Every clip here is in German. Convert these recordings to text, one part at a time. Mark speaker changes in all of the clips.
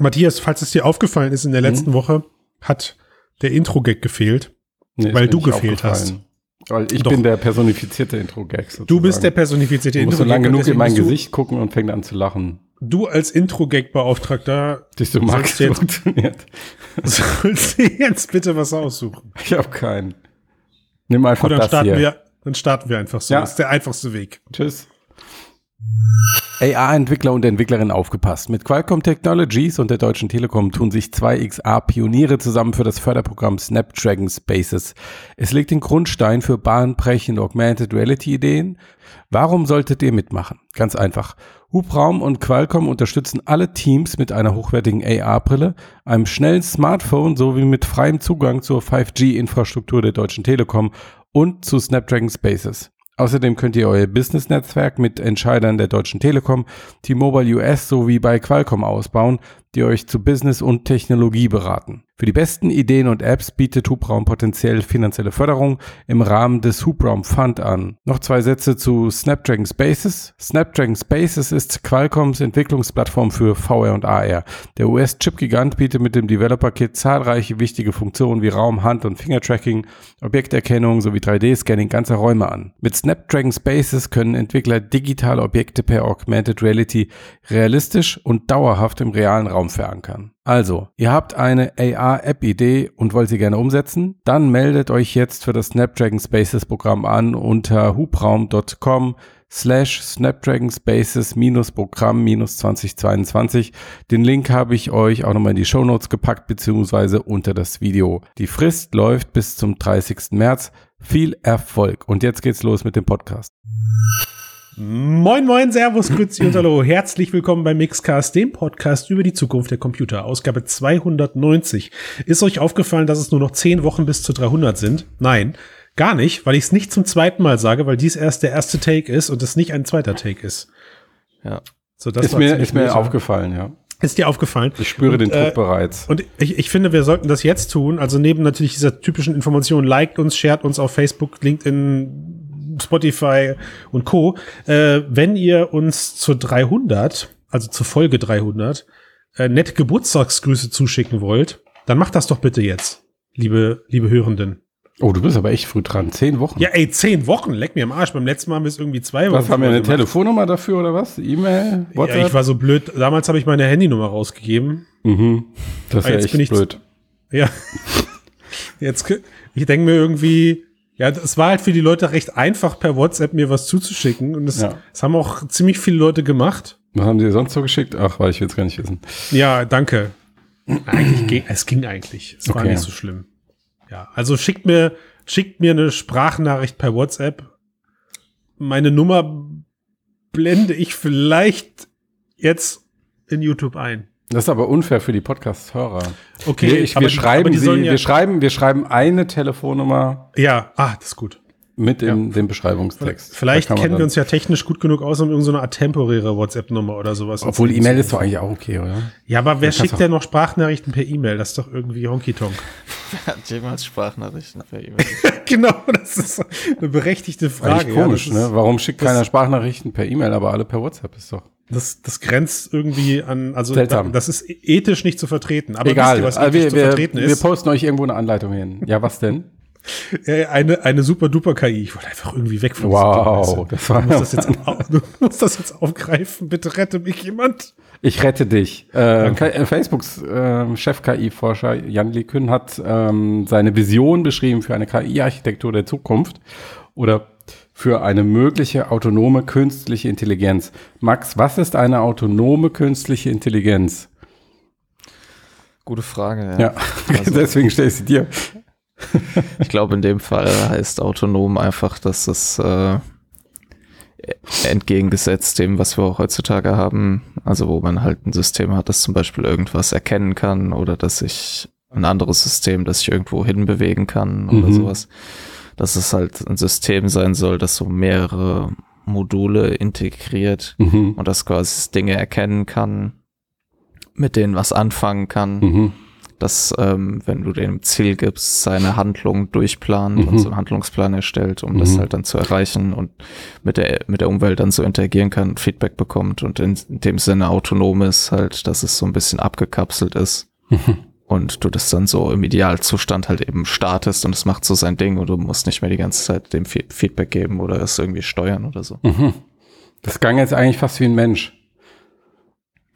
Speaker 1: Matthias, falls es dir aufgefallen ist, in der
Speaker 2: Mhm.
Speaker 1: letzten Woche hat der Intro-Gag gefehlt.
Speaker 2: Nee,
Speaker 1: Weil du gefehlt
Speaker 2: aufgefallen. Weil ich
Speaker 1: Doch.
Speaker 2: bin der personifizierte Intro-Gag.
Speaker 1: Du bist der personifizierte
Speaker 2: Du musst so lang
Speaker 1: Intro-Gag. und
Speaker 2: genug in mein
Speaker 1: du-
Speaker 2: Gesicht gucken und fängt an zu lachen.
Speaker 1: Du als Intro-Gag-Beauftragter
Speaker 2: Dich so
Speaker 1: Sollst du jetzt-
Speaker 2: funktioniert.
Speaker 1: sollst dir jetzt bitte was aussuchen.
Speaker 2: Ich habe keinen. Nimm einfach
Speaker 1: Gut, dann
Speaker 2: das
Speaker 1: starten
Speaker 2: hier.
Speaker 1: wir, dann starten wir einfach so.
Speaker 2: Ja.
Speaker 1: Das ist der einfachste Weg.
Speaker 2: Tschüss. AR-Entwickler und Entwicklerinnen aufgepasst. Mit Qualcomm Technologies und der Deutschen Telekom tun sich zwei XA-Pioniere zusammen für das Förderprogramm Snapdragon Spaces. Es legt den Grundstein für bahnbrechende Augmented Reality-Ideen. Warum solltet ihr mitmachen? Ganz einfach. Hubraum und Qualcomm unterstützen alle Teams mit einer hochwertigen AR-Brille, einem schnellen Smartphone sowie mit freiem Zugang zur 5G-Infrastruktur der Deutschen Telekom und zu Snapdragon Spaces. Außerdem könnt ihr euer Business-Netzwerk mit Entscheidern der Deutschen Telekom, T-Mobile US sowie bei Qualcomm ausbauen, die euch zu Business und Technologie beraten. Für die besten Ideen und Apps bietet Hubraum potenziell finanzielle Förderung im Rahmen des Hubraum Fund an. Noch zwei Sätze zu Snapdragon Spaces. Snapdragon Spaces ist Qualcomms Entwicklungsplattform für VR und AR. Der US-Chip-Gigant bietet mit dem Developer-Kit zahlreiche wichtige Funktionen wie Raum-, Hand- und Fingertracking, Objekterkennung sowie 3D-Scanning ganzer Räume an. Mit Snapdragon Spaces können Entwickler digitale Objekte per Augmented Reality realistisch und dauerhaft im realen Raum verankern. Also, ihr habt eine AR-App-Idee und wollt sie gerne umsetzen? Dann meldet euch jetzt für das Snapdragon Spaces Programm an unter hubraum.com slash Snapdragon Spaces Programm minus 2022. Den Link habe ich euch auch nochmal in die Shownotes gepackt, beziehungsweise unter das Video. Die Frist läuft bis zum 30. März. Viel Erfolg. Und jetzt geht's los mit dem Podcast.
Speaker 1: Moin, moin, Servus, Grüezi und Hallo. Herzlich willkommen bei Mixcast, dem Podcast über die Zukunft der Computer. Ausgabe 290. Ist euch aufgefallen, dass es nur noch 10 Wochen bis zu 300 sind? Nein, gar nicht, weil ich es nicht zum zweiten Mal sage, weil dies erst der erste Take ist und es nicht ein zweiter Take ist.
Speaker 3: Ja.
Speaker 1: So, das
Speaker 2: ist mir, ist mir aufgefallen, ja.
Speaker 1: Ist dir aufgefallen?
Speaker 2: Ich spüre den
Speaker 1: Und,
Speaker 2: Druck
Speaker 1: äh,
Speaker 2: bereits.
Speaker 1: Und ich, ich finde, wir sollten das jetzt tun. Also neben natürlich dieser typischen Information, liked uns, shared uns auf Facebook, LinkedIn, Spotify und Co. Äh, wenn ihr uns zur 300, also zur Folge 300, äh, nette Geburtstagsgrüße zuschicken wollt, dann macht das doch bitte jetzt, liebe, liebe Hörenden.
Speaker 2: Oh, du bist aber echt früh dran. Zehn Wochen.
Speaker 1: Ja, ey, zehn Wochen, leck mir am Arsch. Beim letzten Mal haben wir es irgendwie zwei Wochen.
Speaker 2: Was haben wir eine
Speaker 1: gemacht.
Speaker 2: Telefonnummer dafür oder was? E-Mail?
Speaker 1: Ja,
Speaker 2: WhatsApp?
Speaker 1: ich war so blöd. Damals habe ich meine Handynummer rausgegeben.
Speaker 2: mhm. Das ist ja echt blöd.
Speaker 1: Ja. Jetzt, ich denke mir irgendwie, ja, es war halt für die Leute recht einfach, per WhatsApp mir was zuzuschicken. Und das,
Speaker 2: Ja.
Speaker 1: das haben auch ziemlich viele Leute gemacht.
Speaker 2: Was haben die sonst so geschickt? Ach, weil ich will es gar nicht wissen.
Speaker 1: Ja, danke. Eigentlich ging, es ging eigentlich. Es war
Speaker 2: Okay.
Speaker 1: nicht so schlimm. Ja, also schickt mir, schickt mir eine Sprachnachricht per WhatsApp. Meine Nummer blende ich vielleicht jetzt in YouTube ein.
Speaker 2: Das ist aber unfair für die Podcast-Hörer.
Speaker 1: Okay,
Speaker 2: wir, ich,
Speaker 1: aber
Speaker 2: wir,
Speaker 1: die-
Speaker 2: schreiben
Speaker 1: aber die
Speaker 2: sie,
Speaker 1: ja-
Speaker 2: wir, schreiben, wir schreiben eine Telefonnummer
Speaker 1: Ja, ah, das ist gut.
Speaker 2: mit in dem Beschreibungstext.
Speaker 1: Vielleicht kennen wir uns ja technisch gut genug aus, um irgendeine Art temporäre WhatsApp-Nummer oder sowas.
Speaker 2: Obwohl E-Mail ist doch eigentlich auch okay, oder?
Speaker 1: Ja, aber wer schickt denn noch Sprachnachrichten per E-Mail? Das ist doch irgendwie Honky-Tonk.
Speaker 3: Hat jemals Sprachnachrichten per E-Mail?
Speaker 1: genau, das ist eine berechtigte Frage.
Speaker 2: Eigentlich komisch,
Speaker 1: ja,
Speaker 2: ne? Warum schickt keiner Sprachnachrichten per E-Mail, aber alle per WhatsApp ist doch.
Speaker 1: Das, das grenzt irgendwie an, also
Speaker 2: Seltsam.
Speaker 1: das ist ethisch nicht zu vertreten. Aber
Speaker 2: Egal.
Speaker 1: wisst ihr, was ethisch
Speaker 2: wir,
Speaker 1: zu
Speaker 2: wir,
Speaker 1: vertreten
Speaker 2: wir
Speaker 1: ist?
Speaker 2: posten euch irgendwo eine Anleitung hin. Ja, was denn?
Speaker 1: Eine, eine super duper KI. Ich wollte einfach irgendwie weg von
Speaker 2: Wow, das war-
Speaker 1: du, musst das jetzt, au- du musst das jetzt aufgreifen. Bitte rette mich jemand.
Speaker 2: Ich rette dich. Äh, äh, Facebooks äh, Chef-KI-Forscher Jan Likün hat ähm, seine Vision beschrieben für eine KI-Architektur der Zukunft oder für eine mögliche autonome künstliche Intelligenz. Max, was ist eine autonome künstliche Intelligenz?
Speaker 3: Gute Frage, ja.
Speaker 2: Ja,
Speaker 3: Also-
Speaker 2: deswegen stelle ich sie dir.
Speaker 3: Ich glaube, in dem Fall heißt autonom einfach, dass es äh, entgegengesetzt dem, was wir auch heutzutage haben, also wo man halt ein System hat, das zum Beispiel irgendwas erkennen kann oder dass sich ein anderes System, das sich irgendwo hinbewegen kann oder
Speaker 2: Mhm.
Speaker 3: sowas, dass es halt ein System sein soll, das so mehrere Module integriert
Speaker 2: Mhm.
Speaker 3: und das quasi Dinge erkennen kann, mit denen was anfangen kann.
Speaker 2: Mhm.
Speaker 3: dass ähm, wenn du dem Ziel gibst, seine Handlung durchplant und so einen Handlungsplan erstellt, um das
Speaker 2: Mhm.
Speaker 3: halt dann zu erreichen und mit der, mit der Umwelt dann so interagieren kann Feedback bekommt und in, in dem Sinne autonom ist, halt, dass es so ein bisschen abgekapselt ist und du das dann so im Idealzustand halt eben startest und es macht so sein Ding und du musst nicht mehr die ganze Zeit dem Fe- Feedback geben oder es irgendwie steuern oder so.
Speaker 2: Mhm. Das gang jetzt eigentlich fast wie ein Mensch.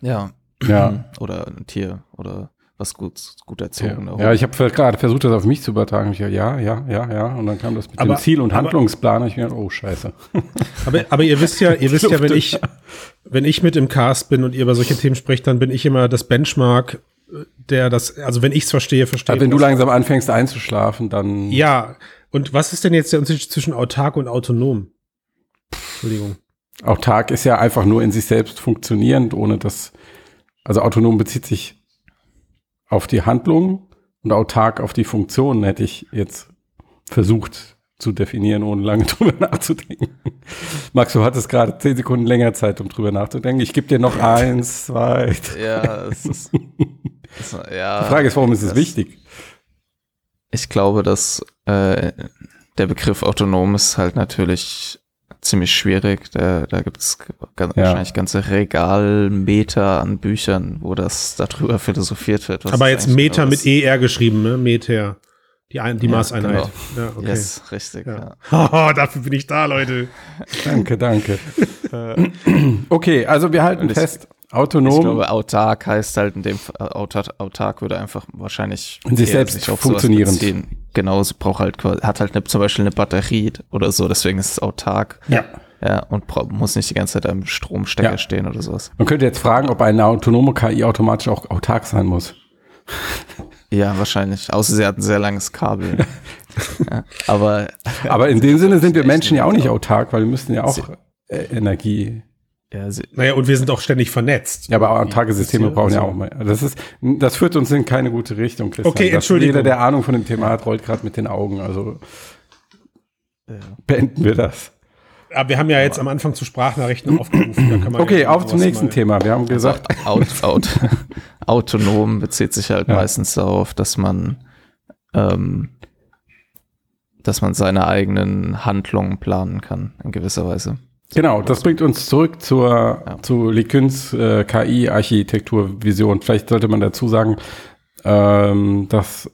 Speaker 3: Ja.
Speaker 2: Ja.
Speaker 3: Oder ein Tier oder was gut, gut erzogen.
Speaker 2: Ja, ich habe gerade versucht, das auf mich zu übertragen. Ich, ja, ja, ja, ja. Und dann kam das mit
Speaker 1: Aber-
Speaker 2: dem Ziel- und
Speaker 1: aber-
Speaker 2: Handlungsplan. Und ich mir, oh, scheiße.
Speaker 1: Aber, aber ihr wisst ja, ihr wisst ja, wenn ich, wenn ich mit im Cast bin und ihr über solche Themen sprecht, dann bin ich immer das Benchmark, der das, also wenn ich es verstehe, verstehe.
Speaker 2: Aber wenn du langsam anfängst einzuschlafen, dann.
Speaker 1: Ja, und was ist denn jetzt der Unterschied zwischen autark und autonom? Entschuldigung.
Speaker 2: Autark ist ja einfach nur in sich selbst funktionierend, ohne dass. Also autonom bezieht sich auf die Handlung und autark auf die Funktionen, hätte ich jetzt versucht zu definieren, ohne lange drüber nachzudenken. Max, du hattest gerade zehn Sekunden länger Zeit, um drüber nachzudenken. Ich gebe dir noch eins, zwei. drei.
Speaker 3: Ja, es ist, es, ja.
Speaker 2: Die Frage ist, warum ist es
Speaker 3: das-
Speaker 2: wichtig?
Speaker 3: Ich glaube, dass äh, der Begriff autonom ist halt natürlich ziemlich schwierig. Da, da gibt es
Speaker 2: Ja.
Speaker 3: wahrscheinlich ganze Regalmeter an Büchern, wo das darüber philosophiert wird. was
Speaker 1: Aber jetzt Meter
Speaker 3: genau
Speaker 1: mit. ER geschrieben, ne? Meter. Die, ein, die
Speaker 3: Ja,
Speaker 1: Maßeinheit. Ja, okay.
Speaker 3: Yes, richtig.
Speaker 1: Ja.
Speaker 3: Ja.
Speaker 1: Haha, dafür bin ich da, Leute.
Speaker 2: Danke, danke. okay, also wir halten
Speaker 3: Und ich-
Speaker 2: fest,
Speaker 3: Ich
Speaker 2: autonom.
Speaker 3: glaube, autark heißt halt in dem Fall, autark, autark würde einfach wahrscheinlich
Speaker 2: In sich selbst
Speaker 3: sich auf sowas
Speaker 2: funktionierend.
Speaker 3: beziehen. Genau, es braucht halt quasi- hat halt eine, zum Beispiel eine Batterie oder so, deswegen ist es autark.
Speaker 2: ja.
Speaker 3: Ja, und muss nicht die ganze Zeit am Stromstecker
Speaker 2: Ja.
Speaker 3: stehen oder sowas.
Speaker 2: Man könnte jetzt fragen, ob eine autonome KI automatisch auch autark sein muss.
Speaker 3: Ja, wahrscheinlich. Außer sie hat ein sehr langes Kabel. ja, aber
Speaker 2: Aber in dem Sinne sind wir Menschen ja auch nicht autark, weil wir müssen ja auch
Speaker 3: Sie-
Speaker 2: äh, Energie.
Speaker 3: ja, sie,
Speaker 1: Naja, und wir sind auch ständig vernetzt.
Speaker 2: Ja, aber autarke Systeme
Speaker 1: Also-
Speaker 2: brauchen ja auch mal. Das ist, das führt uns in keine gute Richtung, Christian.
Speaker 1: Okay, Entschuldigung.
Speaker 2: Jeder, der Ahnung von dem Thema hat, rollt gerade mit den Augen. Also
Speaker 3: ja.
Speaker 2: beenden wir das.
Speaker 1: Aber wir haben ja jetzt am Anfang zu Sprachnachrichten aufgerufen. Da kann man
Speaker 2: Okay,
Speaker 1: ja
Speaker 2: auf zum nächsten Thema. Wir haben gesagt,
Speaker 3: Aut, aut, autonom bezieht sich halt
Speaker 2: Ja.
Speaker 3: meistens darauf, dass man, ähm, dass man seine eigenen Handlungen planen kann, in gewisser Weise.
Speaker 2: Genau, das bringt uns zurück zur,
Speaker 3: Ja.
Speaker 2: zu Lekuns äh, KI-Architekturvision. Vielleicht sollte man dazu sagen, ähm, dass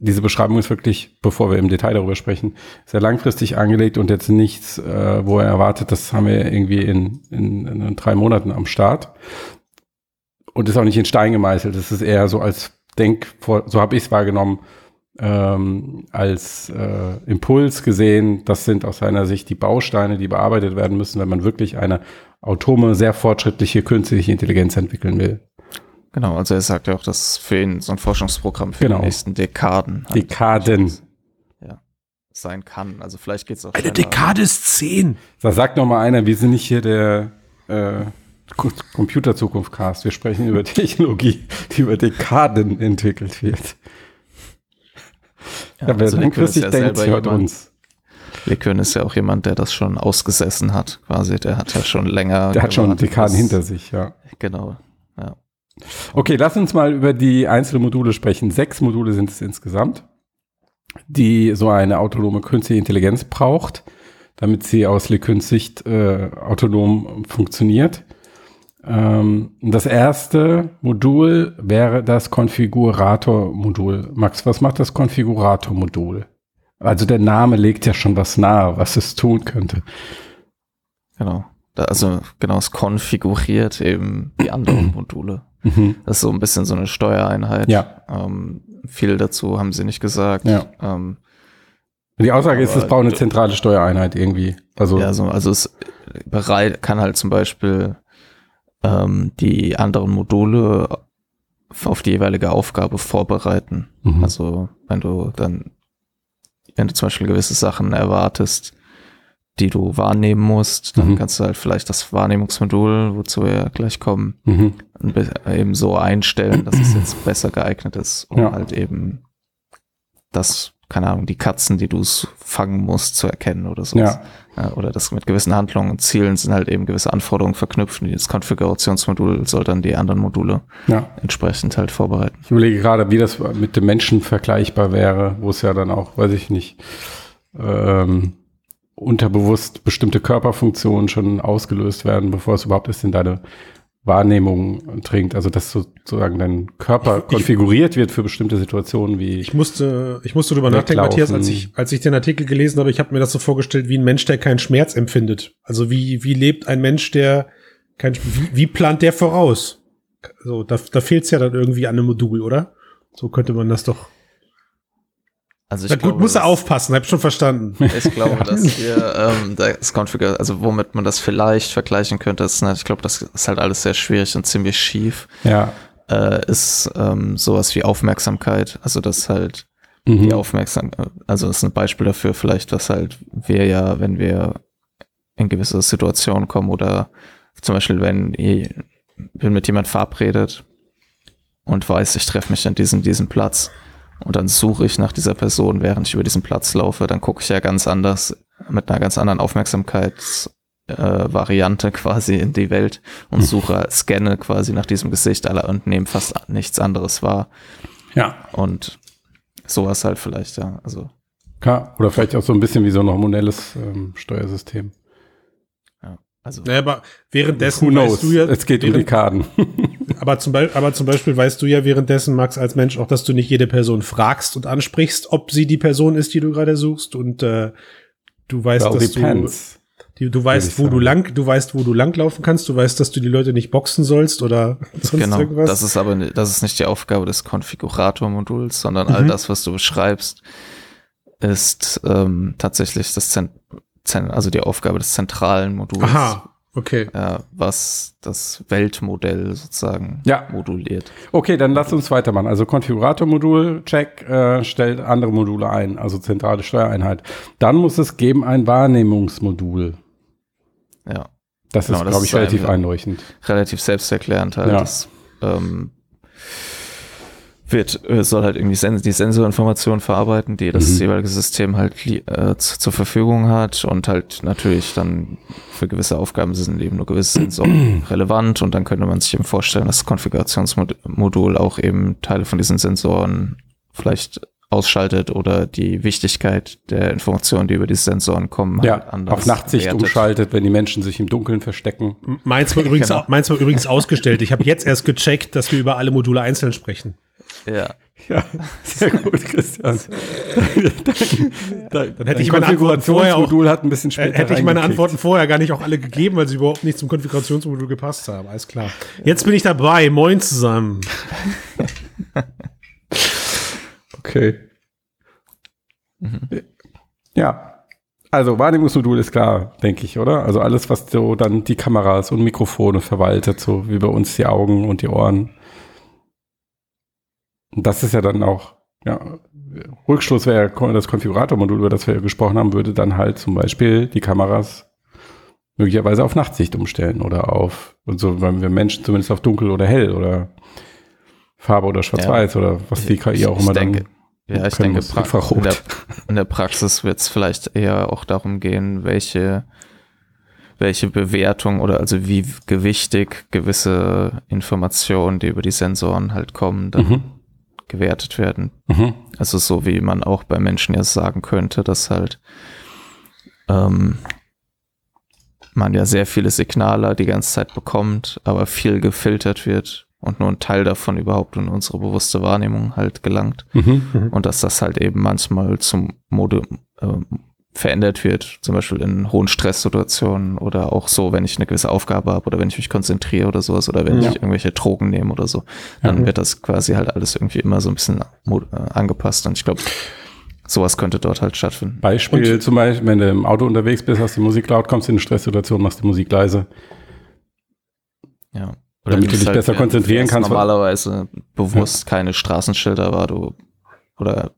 Speaker 2: diese Beschreibung ist wirklich, bevor wir im Detail darüber sprechen, sehr langfristig angelegt und jetzt nichts, äh, wo er erwartet, das haben wir irgendwie in, in, in drei Monaten am Start. Und ist auch nicht in Stein gemeißelt. Es ist eher so als Denk, so habe ich es wahrgenommen, ähm, als äh, Impuls gesehen. Das sind aus seiner Sicht die Bausteine, die bearbeitet werden müssen, wenn man wirklich eine autonome, sehr fortschrittliche künstliche Intelligenz entwickeln will.
Speaker 3: Genau, also er sagt ja auch, dass für ihn so ein Forschungsprogramm für
Speaker 2: Genau.
Speaker 3: die nächsten Dekaden halt
Speaker 2: Dekaden.
Speaker 3: sein kann. Also vielleicht geht es auch
Speaker 1: Eine. Dekade ist zehn.
Speaker 2: Da sagt noch mal einer, wir sind nicht hier der äh, Co- Computerzukunft-Cast. Wir sprechen über Technologie, die über Dekaden entwickelt wird. Ja, wer
Speaker 3: also Lekön ist
Speaker 2: langfristig
Speaker 3: ja
Speaker 2: denkt,
Speaker 3: selber
Speaker 2: hört
Speaker 3: jemand-
Speaker 2: uns.
Speaker 3: Lekön ist ja auch jemand, der das schon ausgesessen hat, quasi. Der hat ja schon länger.
Speaker 2: Der hat schon Dekaden hinter sich, ja.
Speaker 3: Genau.
Speaker 2: Okay, lass uns mal über die einzelnen Module sprechen. Sechs Module sind es insgesamt, die so eine autonome künstliche Intelligenz braucht, damit sie aus Lecuns Sicht äh, autonom funktioniert. Ähm, das erste Modul wäre das Konfigurator-Modul. Max, was macht das Konfigurator-Modul? Also der Name legt ja schon was nahe, was es tun könnte.
Speaker 3: Genau. Also genau, es konfiguriert eben die anderen Module.
Speaker 2: Mhm.
Speaker 3: Das ist so ein bisschen so eine Steuereinheit.
Speaker 2: Ja.
Speaker 3: Ähm, viel dazu haben sie nicht gesagt.
Speaker 2: Ja.
Speaker 3: Ähm,
Speaker 2: Die Aussage ist, es braucht eine zentrale Steuereinheit irgendwie. Also
Speaker 3: ja, so, also es bereit kann halt zum Beispiel ähm, die anderen Module auf die jeweilige Aufgabe vorbereiten.
Speaker 2: Mhm.
Speaker 3: Also wenn du dann, wenn du zum Beispiel gewisse Sachen erwartest, die du wahrnehmen musst, dann
Speaker 2: Mhm.
Speaker 3: kannst du halt vielleicht das Wahrnehmungsmodul, wozu wir ja gleich kommen,
Speaker 2: mhm.
Speaker 3: eben so einstellen, dass es jetzt besser geeignet ist, um
Speaker 2: Ja.
Speaker 3: halt eben das keine Ahnung, die Katzen, die du fangen musst, zu erkennen oder so.
Speaker 2: Ja.
Speaker 3: Oder das mit gewissen Handlungen und Zielen sind halt eben gewisse Anforderungen verknüpft. Und das Konfigurationsmodul soll dann die anderen Module
Speaker 2: Ja.
Speaker 3: entsprechend halt vorbereiten.
Speaker 2: Ich überlege gerade, wie das mit dem Menschen vergleichbar wäre, wo es ja dann auch, weiß ich nicht, ähm, unterbewusst bestimmte Körperfunktionen schon ausgelöst werden, bevor es überhaupt erst in deine Wahrnehmung dringt. Also dass sozusagen dein Körper
Speaker 1: Ich- ich-
Speaker 2: konfiguriert wird für bestimmte Situationen wie
Speaker 1: Ich musste, ich musste drüber nachdenken. Matthias, als ich, als ich den Artikel gelesen habe, ich habe mir das so vorgestellt wie ein Mensch, der keinen Schmerz empfindet. Also wie, wie lebt ein Mensch, der kein, wie, wie plant der voraus? So, da, da fehlt es ja dann irgendwie an einem Modul, oder? So könnte man das doch.
Speaker 3: Also ich
Speaker 1: Na gut,
Speaker 3: glaube,
Speaker 1: muss er aufpassen, hab schon verstanden.
Speaker 3: Ich glaube, dass wir ähm, das Configure, also womit man das vielleicht vergleichen könnte, ist, ne, ich glaube, das ist halt alles sehr schwierig und ziemlich schief,
Speaker 2: ja.
Speaker 3: äh, ist ähm, sowas wie Aufmerksamkeit. Also das halt
Speaker 2: Mhm.
Speaker 3: die Aufmerksamkeit, also das ist ein Beispiel dafür vielleicht, was halt wir ja, wenn wir in gewisse Situationen kommen oder zum Beispiel, wenn ich bin mit jemand verabredet und weiß, ich treffe mich an diesem, diesem Platz und dann suche ich nach dieser Person, während ich über diesen Platz laufe, dann gucke ich ja ganz anders, mit einer ganz anderen Aufmerksamkeitsvariante äh, quasi in die Welt und suche, scanne quasi nach diesem Gesicht aller und nehme fast nichts anderes wahr.
Speaker 2: ja.
Speaker 3: Und sowas halt vielleicht, ja. Also,
Speaker 2: Klar. Oder vielleicht auch so ein bisschen wie so ein hormonelles ähm, Steuersystem.
Speaker 3: ja. Also,
Speaker 1: Naja, aber währenddessen
Speaker 2: Who knows?
Speaker 1: weißt du ja,
Speaker 2: es geht um die Karten.
Speaker 1: aber, zum Beispiel, aber zum Beispiel weißt du ja währenddessen, Max, als Mensch auch, dass du nicht jede Person fragst und ansprichst, ob sie die Person ist, die du gerade suchst. Und äh, du weißt,
Speaker 2: Well,
Speaker 1: dass du,
Speaker 2: depends.
Speaker 1: die, du
Speaker 2: ich
Speaker 1: weißt, wo du
Speaker 2: sagen.
Speaker 1: lang, du weißt, wo du langlaufen kannst. Du weißt, dass du die Leute nicht boxen sollst oder sonst
Speaker 3: genau.
Speaker 1: irgendwas.
Speaker 3: Das ist aber, das ist nicht die Aufgabe des Konfigurator-Moduls, sondern all
Speaker 1: Mhm.
Speaker 3: das, was du beschreibst, ist ähm, tatsächlich das Zent Zen also die Aufgabe des zentralen Moduls.
Speaker 1: Aha, okay.
Speaker 3: äh, was das Weltmodell sozusagen
Speaker 2: Ja.
Speaker 3: moduliert.
Speaker 2: Okay, dann lass uns weitermachen. Also Konfigurator-Modul, check, äh, stellt andere Module ein, also zentrale Steuereinheit. Dann muss es geben ein Wahrnehmungsmodul.
Speaker 3: Ja,
Speaker 2: Das
Speaker 3: Genau,
Speaker 2: ist, glaube ich, relativ einleuchtend.
Speaker 3: relativ selbsterklärend halt.
Speaker 2: Ja.
Speaker 3: Das, ähm, wird, äh, soll halt irgendwie sen die Sensorinformationen verarbeiten, die das
Speaker 2: Mhm.
Speaker 3: jeweilige System halt äh, zu- zur Verfügung hat und halt natürlich dann für gewisse Aufgaben sind eben nur gewisse Sensoren relevant und dann könnte man sich eben vorstellen, dass das Konfigurationsmodul auch eben Teile von diesen Sensoren vielleicht ausschaltet oder die Wichtigkeit der Informationen, die über die Sensoren kommen,
Speaker 2: Ja,
Speaker 3: halt anders
Speaker 2: auf Nachtsicht
Speaker 3: wertet.
Speaker 2: umschaltet, wenn die Menschen sich im Dunkeln verstecken.
Speaker 1: Meins war, übrigens,
Speaker 3: Genau.
Speaker 1: meins war übrigens ausgestellt. Ich habe jetzt erst gecheckt, dass wir über alle Module einzeln sprechen.
Speaker 3: Ja.
Speaker 2: Ja, sehr gut, Christian.
Speaker 1: Dann hätte ich meine Antworten vorher auch,
Speaker 2: hat ein bisschen später
Speaker 1: hätte ich meine. Antworten vorher gar nicht auch alle gegeben, weil sie überhaupt nicht zum Konfigurationsmodul gepasst haben. Alles klar. Jetzt bin ich dabei. Moin zusammen.
Speaker 2: Okay.
Speaker 3: Mhm.
Speaker 2: Ja. Also Wahrnehmungsmodul ist klar, denke ich, oder? Also alles, was so dann die Kameras und Mikrofone verwaltet, so wie bei uns die Augen und die Ohren. Und das ist ja dann auch, ja, Rückschluss wäre ja das Konfiguratormodul, über das wir gesprochen haben, würde dann halt zum Beispiel die Kameras möglicherweise auf Nachtsicht umstellen oder auf, und so, wenn wir Menschen zumindest auf dunkel oder hell oder Farbe oder schwarz-weiß oder was die KI auch
Speaker 3: Ich
Speaker 2: immer
Speaker 3: denke,
Speaker 2: dann
Speaker 3: Ja, ich denke,
Speaker 2: muss.
Speaker 3: pra
Speaker 2: Infrarot.
Speaker 3: in, der, in der Praxis wird es vielleicht eher auch darum gehen, welche, welche Bewertung oder also wie gewichtig gewisse Informationen, die über die Sensoren halt kommen, dann
Speaker 2: Mhm.
Speaker 3: Gewertet werden.
Speaker 2: Mhm.
Speaker 3: Also so wie man auch bei Menschen jetzt sagen könnte, dass halt ähm, man ja sehr viele Signale die ganze Zeit bekommt, aber viel gefiltert wird und nur ein Teil davon überhaupt in unsere bewusste Wahrnehmung halt gelangt
Speaker 2: Mhm.
Speaker 3: und dass das halt eben manchmal zum Mode ähm, verändert wird, zum Beispiel in hohen Stresssituationen oder auch so, wenn ich eine gewisse Aufgabe habe oder wenn ich mich konzentriere oder sowas oder wenn
Speaker 2: Ja.
Speaker 3: ich irgendwelche Drogen nehme oder so, dann
Speaker 2: Ja.
Speaker 3: wird das quasi halt alles irgendwie immer so ein bisschen äh, angepasst und ich glaube, sowas könnte dort halt stattfinden.
Speaker 2: Beispiel zum Beispiel, wenn du im Auto unterwegs bist, hast die Musik laut, kommst in eine Stresssituation, machst die Musik leise.
Speaker 3: Ja.
Speaker 2: Damit du dich besser
Speaker 3: während
Speaker 2: konzentrieren kannst.
Speaker 3: Normalerweise bewusst keine Straßenschilder war du oder
Speaker 2: Ja.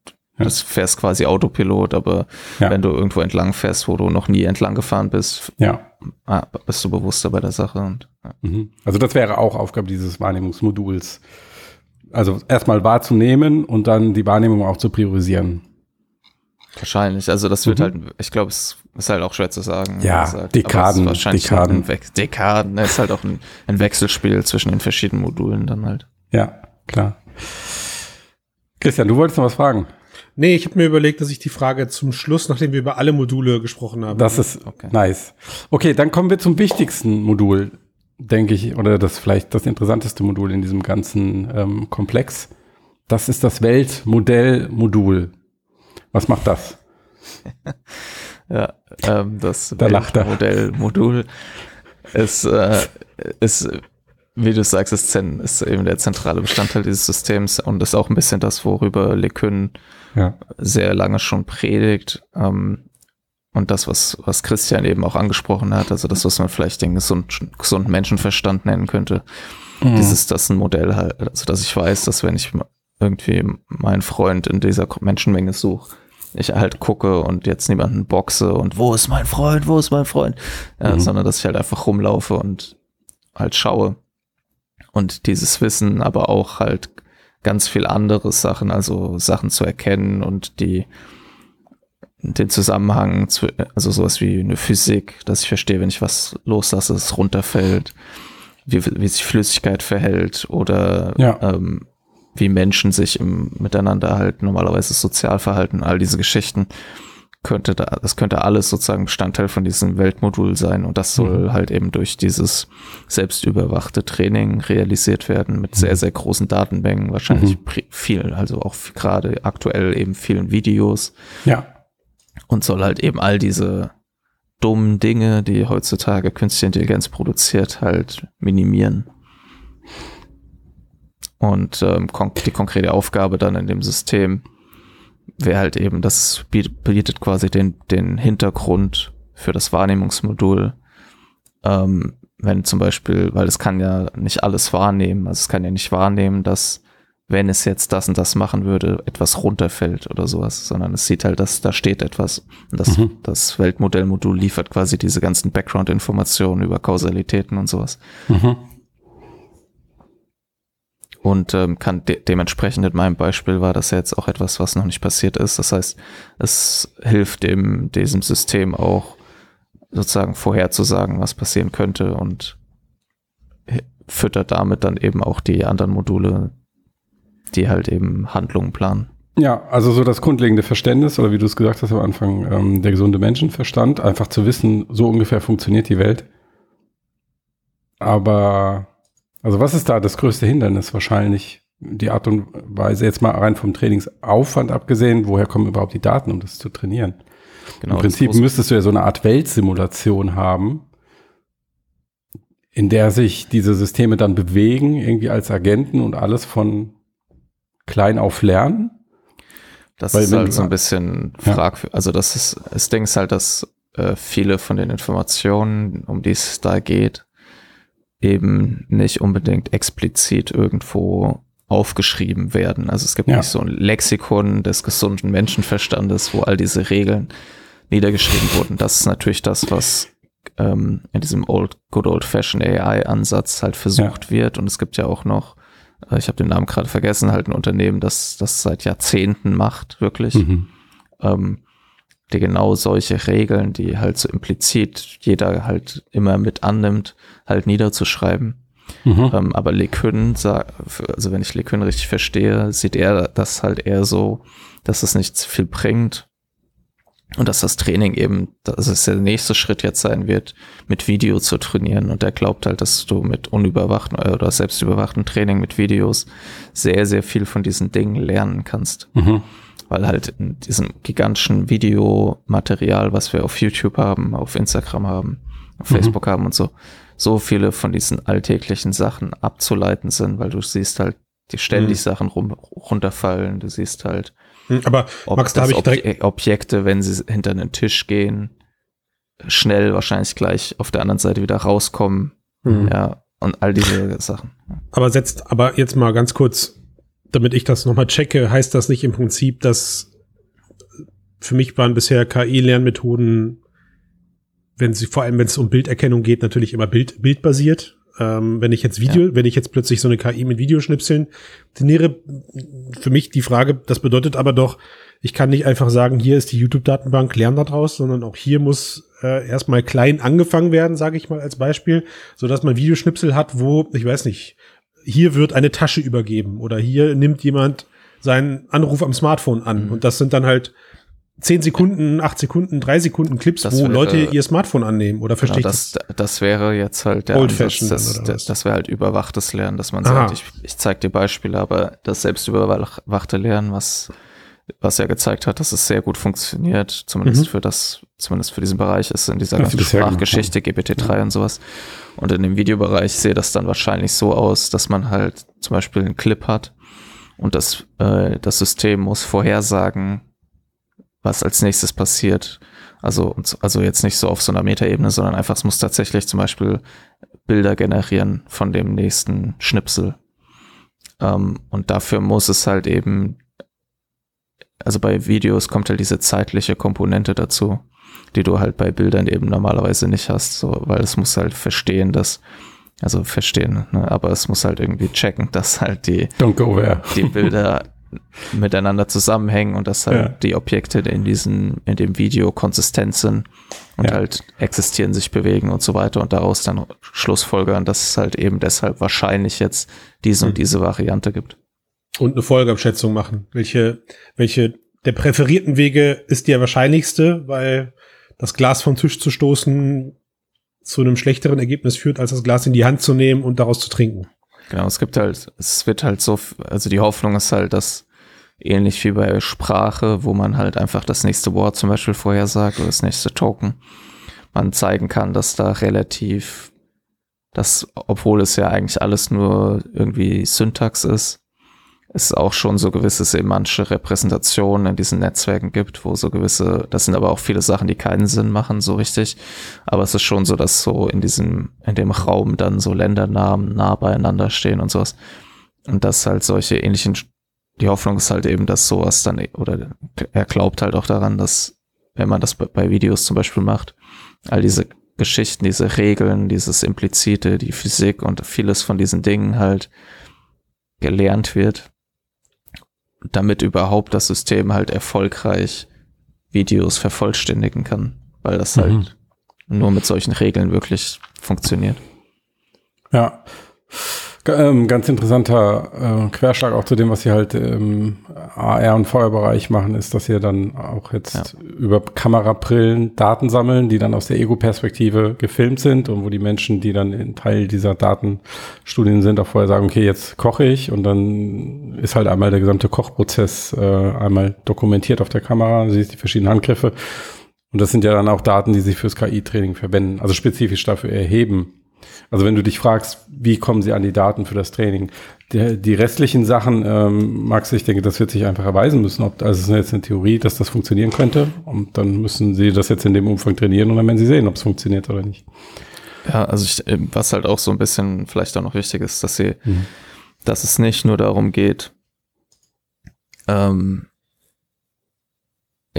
Speaker 3: Das fährst quasi Autopilot, aber
Speaker 2: Ja.
Speaker 3: wenn du irgendwo entlang fährst, wo du noch nie entlang gefahren bist,
Speaker 2: Ja.
Speaker 3: ah, bist du bewusster bei der Sache und ja.
Speaker 2: Mhm. Also das wäre auch Aufgabe dieses Wahrnehmungsmoduls. Also erstmal wahrzunehmen und dann die Wahrnehmung auch zu priorisieren.
Speaker 3: Wahrscheinlich. Also das wird mhm. halt, ich glaube, es ist halt auch schwer zu sagen.
Speaker 2: Ja,
Speaker 3: halt,
Speaker 2: Dekaden.
Speaker 3: Wahrscheinlich
Speaker 2: Dekaden.
Speaker 3: Dekaden. Es ist halt auch ein, ein, Wechselspiel zwischen den verschiedenen Modulen dann halt.
Speaker 2: Ja, klar. Christian, du wolltest noch was fragen.
Speaker 1: Nee, ich habe mir überlegt, dass ich die Frage zum Schluss, nachdem wir über alle Module gesprochen haben.
Speaker 2: Das ist okay. nice. Okay, dann kommen wir zum wichtigsten Modul, denke ich, oder das vielleicht das interessanteste Modul in diesem ganzen ähm, Komplex. Das ist das Weltmodellmodul. Was macht das?
Speaker 3: ja, ähm, das
Speaker 2: da
Speaker 3: Weltmodellmodul ist, äh, ist, wie du sagst, ist, ist, eben der zentrale Bestandteil dieses Systems und ist auch ein bisschen das, worüber LeCun ja. sehr lange schon predigt. Ähm, und das, was, was Christian eben auch angesprochen hat, also das, was man vielleicht den gesunden, gesunden Menschenverstand nennen könnte, mhm. dieses, das ein Modell halt, also dass ich weiß, dass wenn ich irgendwie meinen Freund in dieser Menschenmenge suche, ich halt gucke und jetzt niemanden boxe und wo ist mein Freund, wo ist mein Freund, ja, mhm. sondern dass ich halt einfach rumlaufe und halt schaue und dieses Wissen aber auch halt ganz viel andere Sachen, also Sachen zu erkennen und die den Zusammenhang zu, also sowas wie eine Physik, dass ich verstehe, wenn ich was loslasse, es runterfällt, wie, wie sich Flüssigkeit verhält oder
Speaker 2: ja.
Speaker 3: ähm, wie Menschen sich im, miteinander halt normalerweise sozial verhalten, all diese Geschichten könnte da, das könnte alles sozusagen Bestandteil von diesem Weltmodul sein und das soll mhm. halt eben durch dieses selbstüberwachte Training realisiert werden mit sehr, mhm. sehr großen Datenmengen, wahrscheinlich mhm. viel, also auch gerade aktuell eben vielen Videos.
Speaker 2: Ja.
Speaker 3: Und soll halt eben all diese dummen Dinge, die heutzutage künstliche Intelligenz produziert, halt minimieren. Und ähm, die konkrete Aufgabe dann in dem System wäre halt eben, das bietet quasi den, den Hintergrund für das Wahrnehmungsmodul. Ähm, wenn zum Beispiel, weil es kann ja nicht alles wahrnehmen, also es kann ja nicht wahrnehmen, dass wenn es jetzt das und das machen würde, etwas runterfällt oder sowas, sondern es sieht halt, dass da steht etwas. Und das, mhm. das Weltmodellmodul liefert quasi diese ganzen Background-Informationen über Kausalitäten und sowas. Mhm und ähm, kann de dementsprechend in meinem Beispiel war das jetzt auch etwas, was noch nicht passiert ist. Das heißt, es hilft dem diesem System auch sozusagen vorherzusagen, was passieren könnte und füttert damit dann eben auch die anderen Module, die halt eben Handlungen planen.
Speaker 2: Ja, also so das grundlegende Verständnis oder wie du es gesagt hast am Anfang, ähm, der gesunde Menschenverstand, einfach zu wissen, so ungefähr funktioniert die Welt. Aber also was ist da das größte Hindernis? Wahrscheinlich die Art und Weise, jetzt mal rein vom Trainingsaufwand abgesehen, woher kommen überhaupt die Daten, um das zu trainieren? Genau, Im Prinzip müsstest du ja so eine Art Weltsimulation haben, in der sich diese Systeme dann bewegen, irgendwie als Agenten und alles von klein auf lernen.
Speaker 3: Das Weil ist halt so ein bisschen frag, ja. also das ist, das Ding ist halt, dass äh, viele von den Informationen, um die es da geht, eben nicht unbedingt explizit irgendwo aufgeschrieben werden. Also es gibt ja. nicht so ein Lexikon des gesunden Menschenverstandes, wo all diese Regeln niedergeschrieben wurden. Das ist natürlich das, was ähm, in diesem old, good old fashioned AI-Ansatz halt versucht ja. wird. Und es gibt ja auch noch, äh, ich habe den Namen gerade vergessen, halt ein Unternehmen, das das seit Jahrzehnten macht, wirklich. Mhm. Ähm, die genau solche Regeln, die halt so implizit jeder halt immer mit annimmt, halt niederzuschreiben. Mhm. Ähm, aber LeCun, also wenn ich LeCun richtig verstehe, sieht er das halt eher so, dass es nicht viel bringt und dass das Training eben, dass es der nächste Schritt jetzt sein wird, mit Video zu trainieren. Und er glaubt halt, dass du mit unüberwachten oder selbstüberwachten Training mit Videos sehr, sehr viel von diesen Dingen lernen kannst. Mhm weil halt in diesem gigantischen Videomaterial, was wir auf YouTube haben, auf Instagram haben, auf mhm. Facebook haben und so, so viele von diesen alltäglichen Sachen abzuleiten sind, weil du siehst halt die ständig mhm. Sachen rum, runterfallen, du siehst halt
Speaker 1: mhm, aber ob Max, da habe ich
Speaker 3: Obje Objekte, wenn sie hinter einen Tisch gehen, schnell wahrscheinlich gleich auf der anderen Seite wieder rauskommen. Mhm. Ja, und all diese Sachen.
Speaker 1: Aber setzt, aber jetzt mal ganz kurz damit ich das nochmal checke, heißt das nicht im Prinzip, dass für mich waren bisher KI-Lernmethoden, wenn sie vor allem, wenn es um Bilderkennung geht, natürlich immer Bild, bildbasiert. Ähm, wenn ich jetzt Video, ja. wenn ich jetzt plötzlich so eine KI mit Videoschnipseln trainiere, für mich die Frage, das bedeutet aber doch, ich kann nicht einfach sagen, hier ist die YouTube-Datenbank, lern da draus, sondern auch hier muss äh, erstmal klein angefangen werden, sage ich mal als Beispiel, so dass man Videoschnipsel hat, wo, ich weiß nicht, hier wird eine Tasche übergeben oder hier nimmt jemand seinen Anruf am Smartphone an. Mhm. Und das sind dann halt zehn Sekunden, acht Sekunden, drei Sekunden Clips, das wo wäre, Leute ihr Smartphone annehmen oder verstehe
Speaker 3: genau, das, das? Das wäre jetzt halt der Old Ansatz, das, das, das wäre halt überwachtes Lernen, dass man Aha. sagt, ich, ich zeige dir Beispiele, aber das selbst überwachte Lernen, was was ja gezeigt hat, dass es sehr gut funktioniert, zumindest mhm. für das, zumindest für diesen Bereich ist in dieser ganzen Sprachgeschichte, GPT-3 ja. und sowas. Und in dem Videobereich sehe das dann wahrscheinlich so aus, dass man halt zum Beispiel einen Clip hat und das, äh, das System muss vorhersagen, was als nächstes passiert. Also, also jetzt nicht so auf so einer Metaebene, sondern einfach, es muss tatsächlich zum Beispiel Bilder generieren von dem nächsten Schnipsel. Ähm, und dafür muss es halt eben, also bei Videos kommt halt diese zeitliche Komponente dazu, die du halt bei Bildern eben normalerweise nicht hast, so, weil es muss halt verstehen, dass also verstehen, ne? aber es muss halt irgendwie checken, dass halt die, die Bilder miteinander zusammenhängen und dass halt ja. die Objekte in diesem, in dem Video konsistent sind und ja. halt existieren, sich bewegen und so weiter und daraus dann Schlussfolgern, dass es halt eben deshalb wahrscheinlich jetzt diese mhm. und diese Variante gibt.
Speaker 1: Und eine Folgeabschätzung machen. Welche, welche der präferierten Wege ist der wahrscheinlichste, weil das Glas vom Tisch zu stoßen zu einem schlechteren Ergebnis führt, als das Glas in die Hand zu nehmen und daraus zu trinken.
Speaker 3: Genau, es gibt halt, es wird halt so, also die Hoffnung ist halt, dass ähnlich wie bei Sprache, wo man halt einfach das nächste Wort zum Beispiel vorhersagt oder das nächste Token, man zeigen kann, dass da relativ, dass, obwohl es ja eigentlich alles nur irgendwie Syntax ist, es auch schon so gewisse semantische Repräsentationen in diesen Netzwerken gibt, wo so gewisse, das sind aber auch viele Sachen, die keinen Sinn machen, so richtig. Aber es ist schon so, dass so in diesem, in dem Raum dann so Ländernamen nah beieinander stehen und sowas. Und dass halt solche ähnlichen, die Hoffnung ist halt eben, dass sowas dann, oder er glaubt halt auch daran, dass, wenn man das bei Videos zum Beispiel macht, all diese Geschichten, diese Regeln, dieses Implizite, die Physik und vieles von diesen Dingen halt gelernt wird damit überhaupt das System halt erfolgreich Videos vervollständigen kann, weil das halt mhm. nur mit solchen Regeln wirklich funktioniert.
Speaker 2: Ja. Ähm, ganz interessanter äh, Querschlag auch zu dem, was sie halt im AR- und VR-Bereich machen, ist, dass sie dann auch jetzt ja. über Kamerabrillen Daten sammeln, die dann aus der Ego-Perspektive gefilmt sind und wo die Menschen, die dann in Teil dieser Datenstudien sind, auch vorher sagen, okay, jetzt koche ich und dann ist halt einmal der gesamte Kochprozess äh, einmal dokumentiert auf der Kamera, du siehst die verschiedenen Handgriffe und das sind ja dann auch Daten, die sich fürs KI-Training verwenden, also spezifisch dafür erheben also wenn du dich fragst, wie kommen sie an die Daten für das Training? Die, die restlichen Sachen, ähm, Max, ich denke, das wird sich einfach erweisen müssen. Ob, also es ist jetzt eine Theorie, dass das funktionieren könnte. Und dann müssen sie das jetzt in dem Umfang trainieren und dann werden sie sehen, ob es funktioniert oder nicht.
Speaker 3: Ja, also ich, ähm, was halt auch so ein bisschen vielleicht auch noch wichtig ist, dass sie, mhm. dass es nicht nur darum geht, ähm,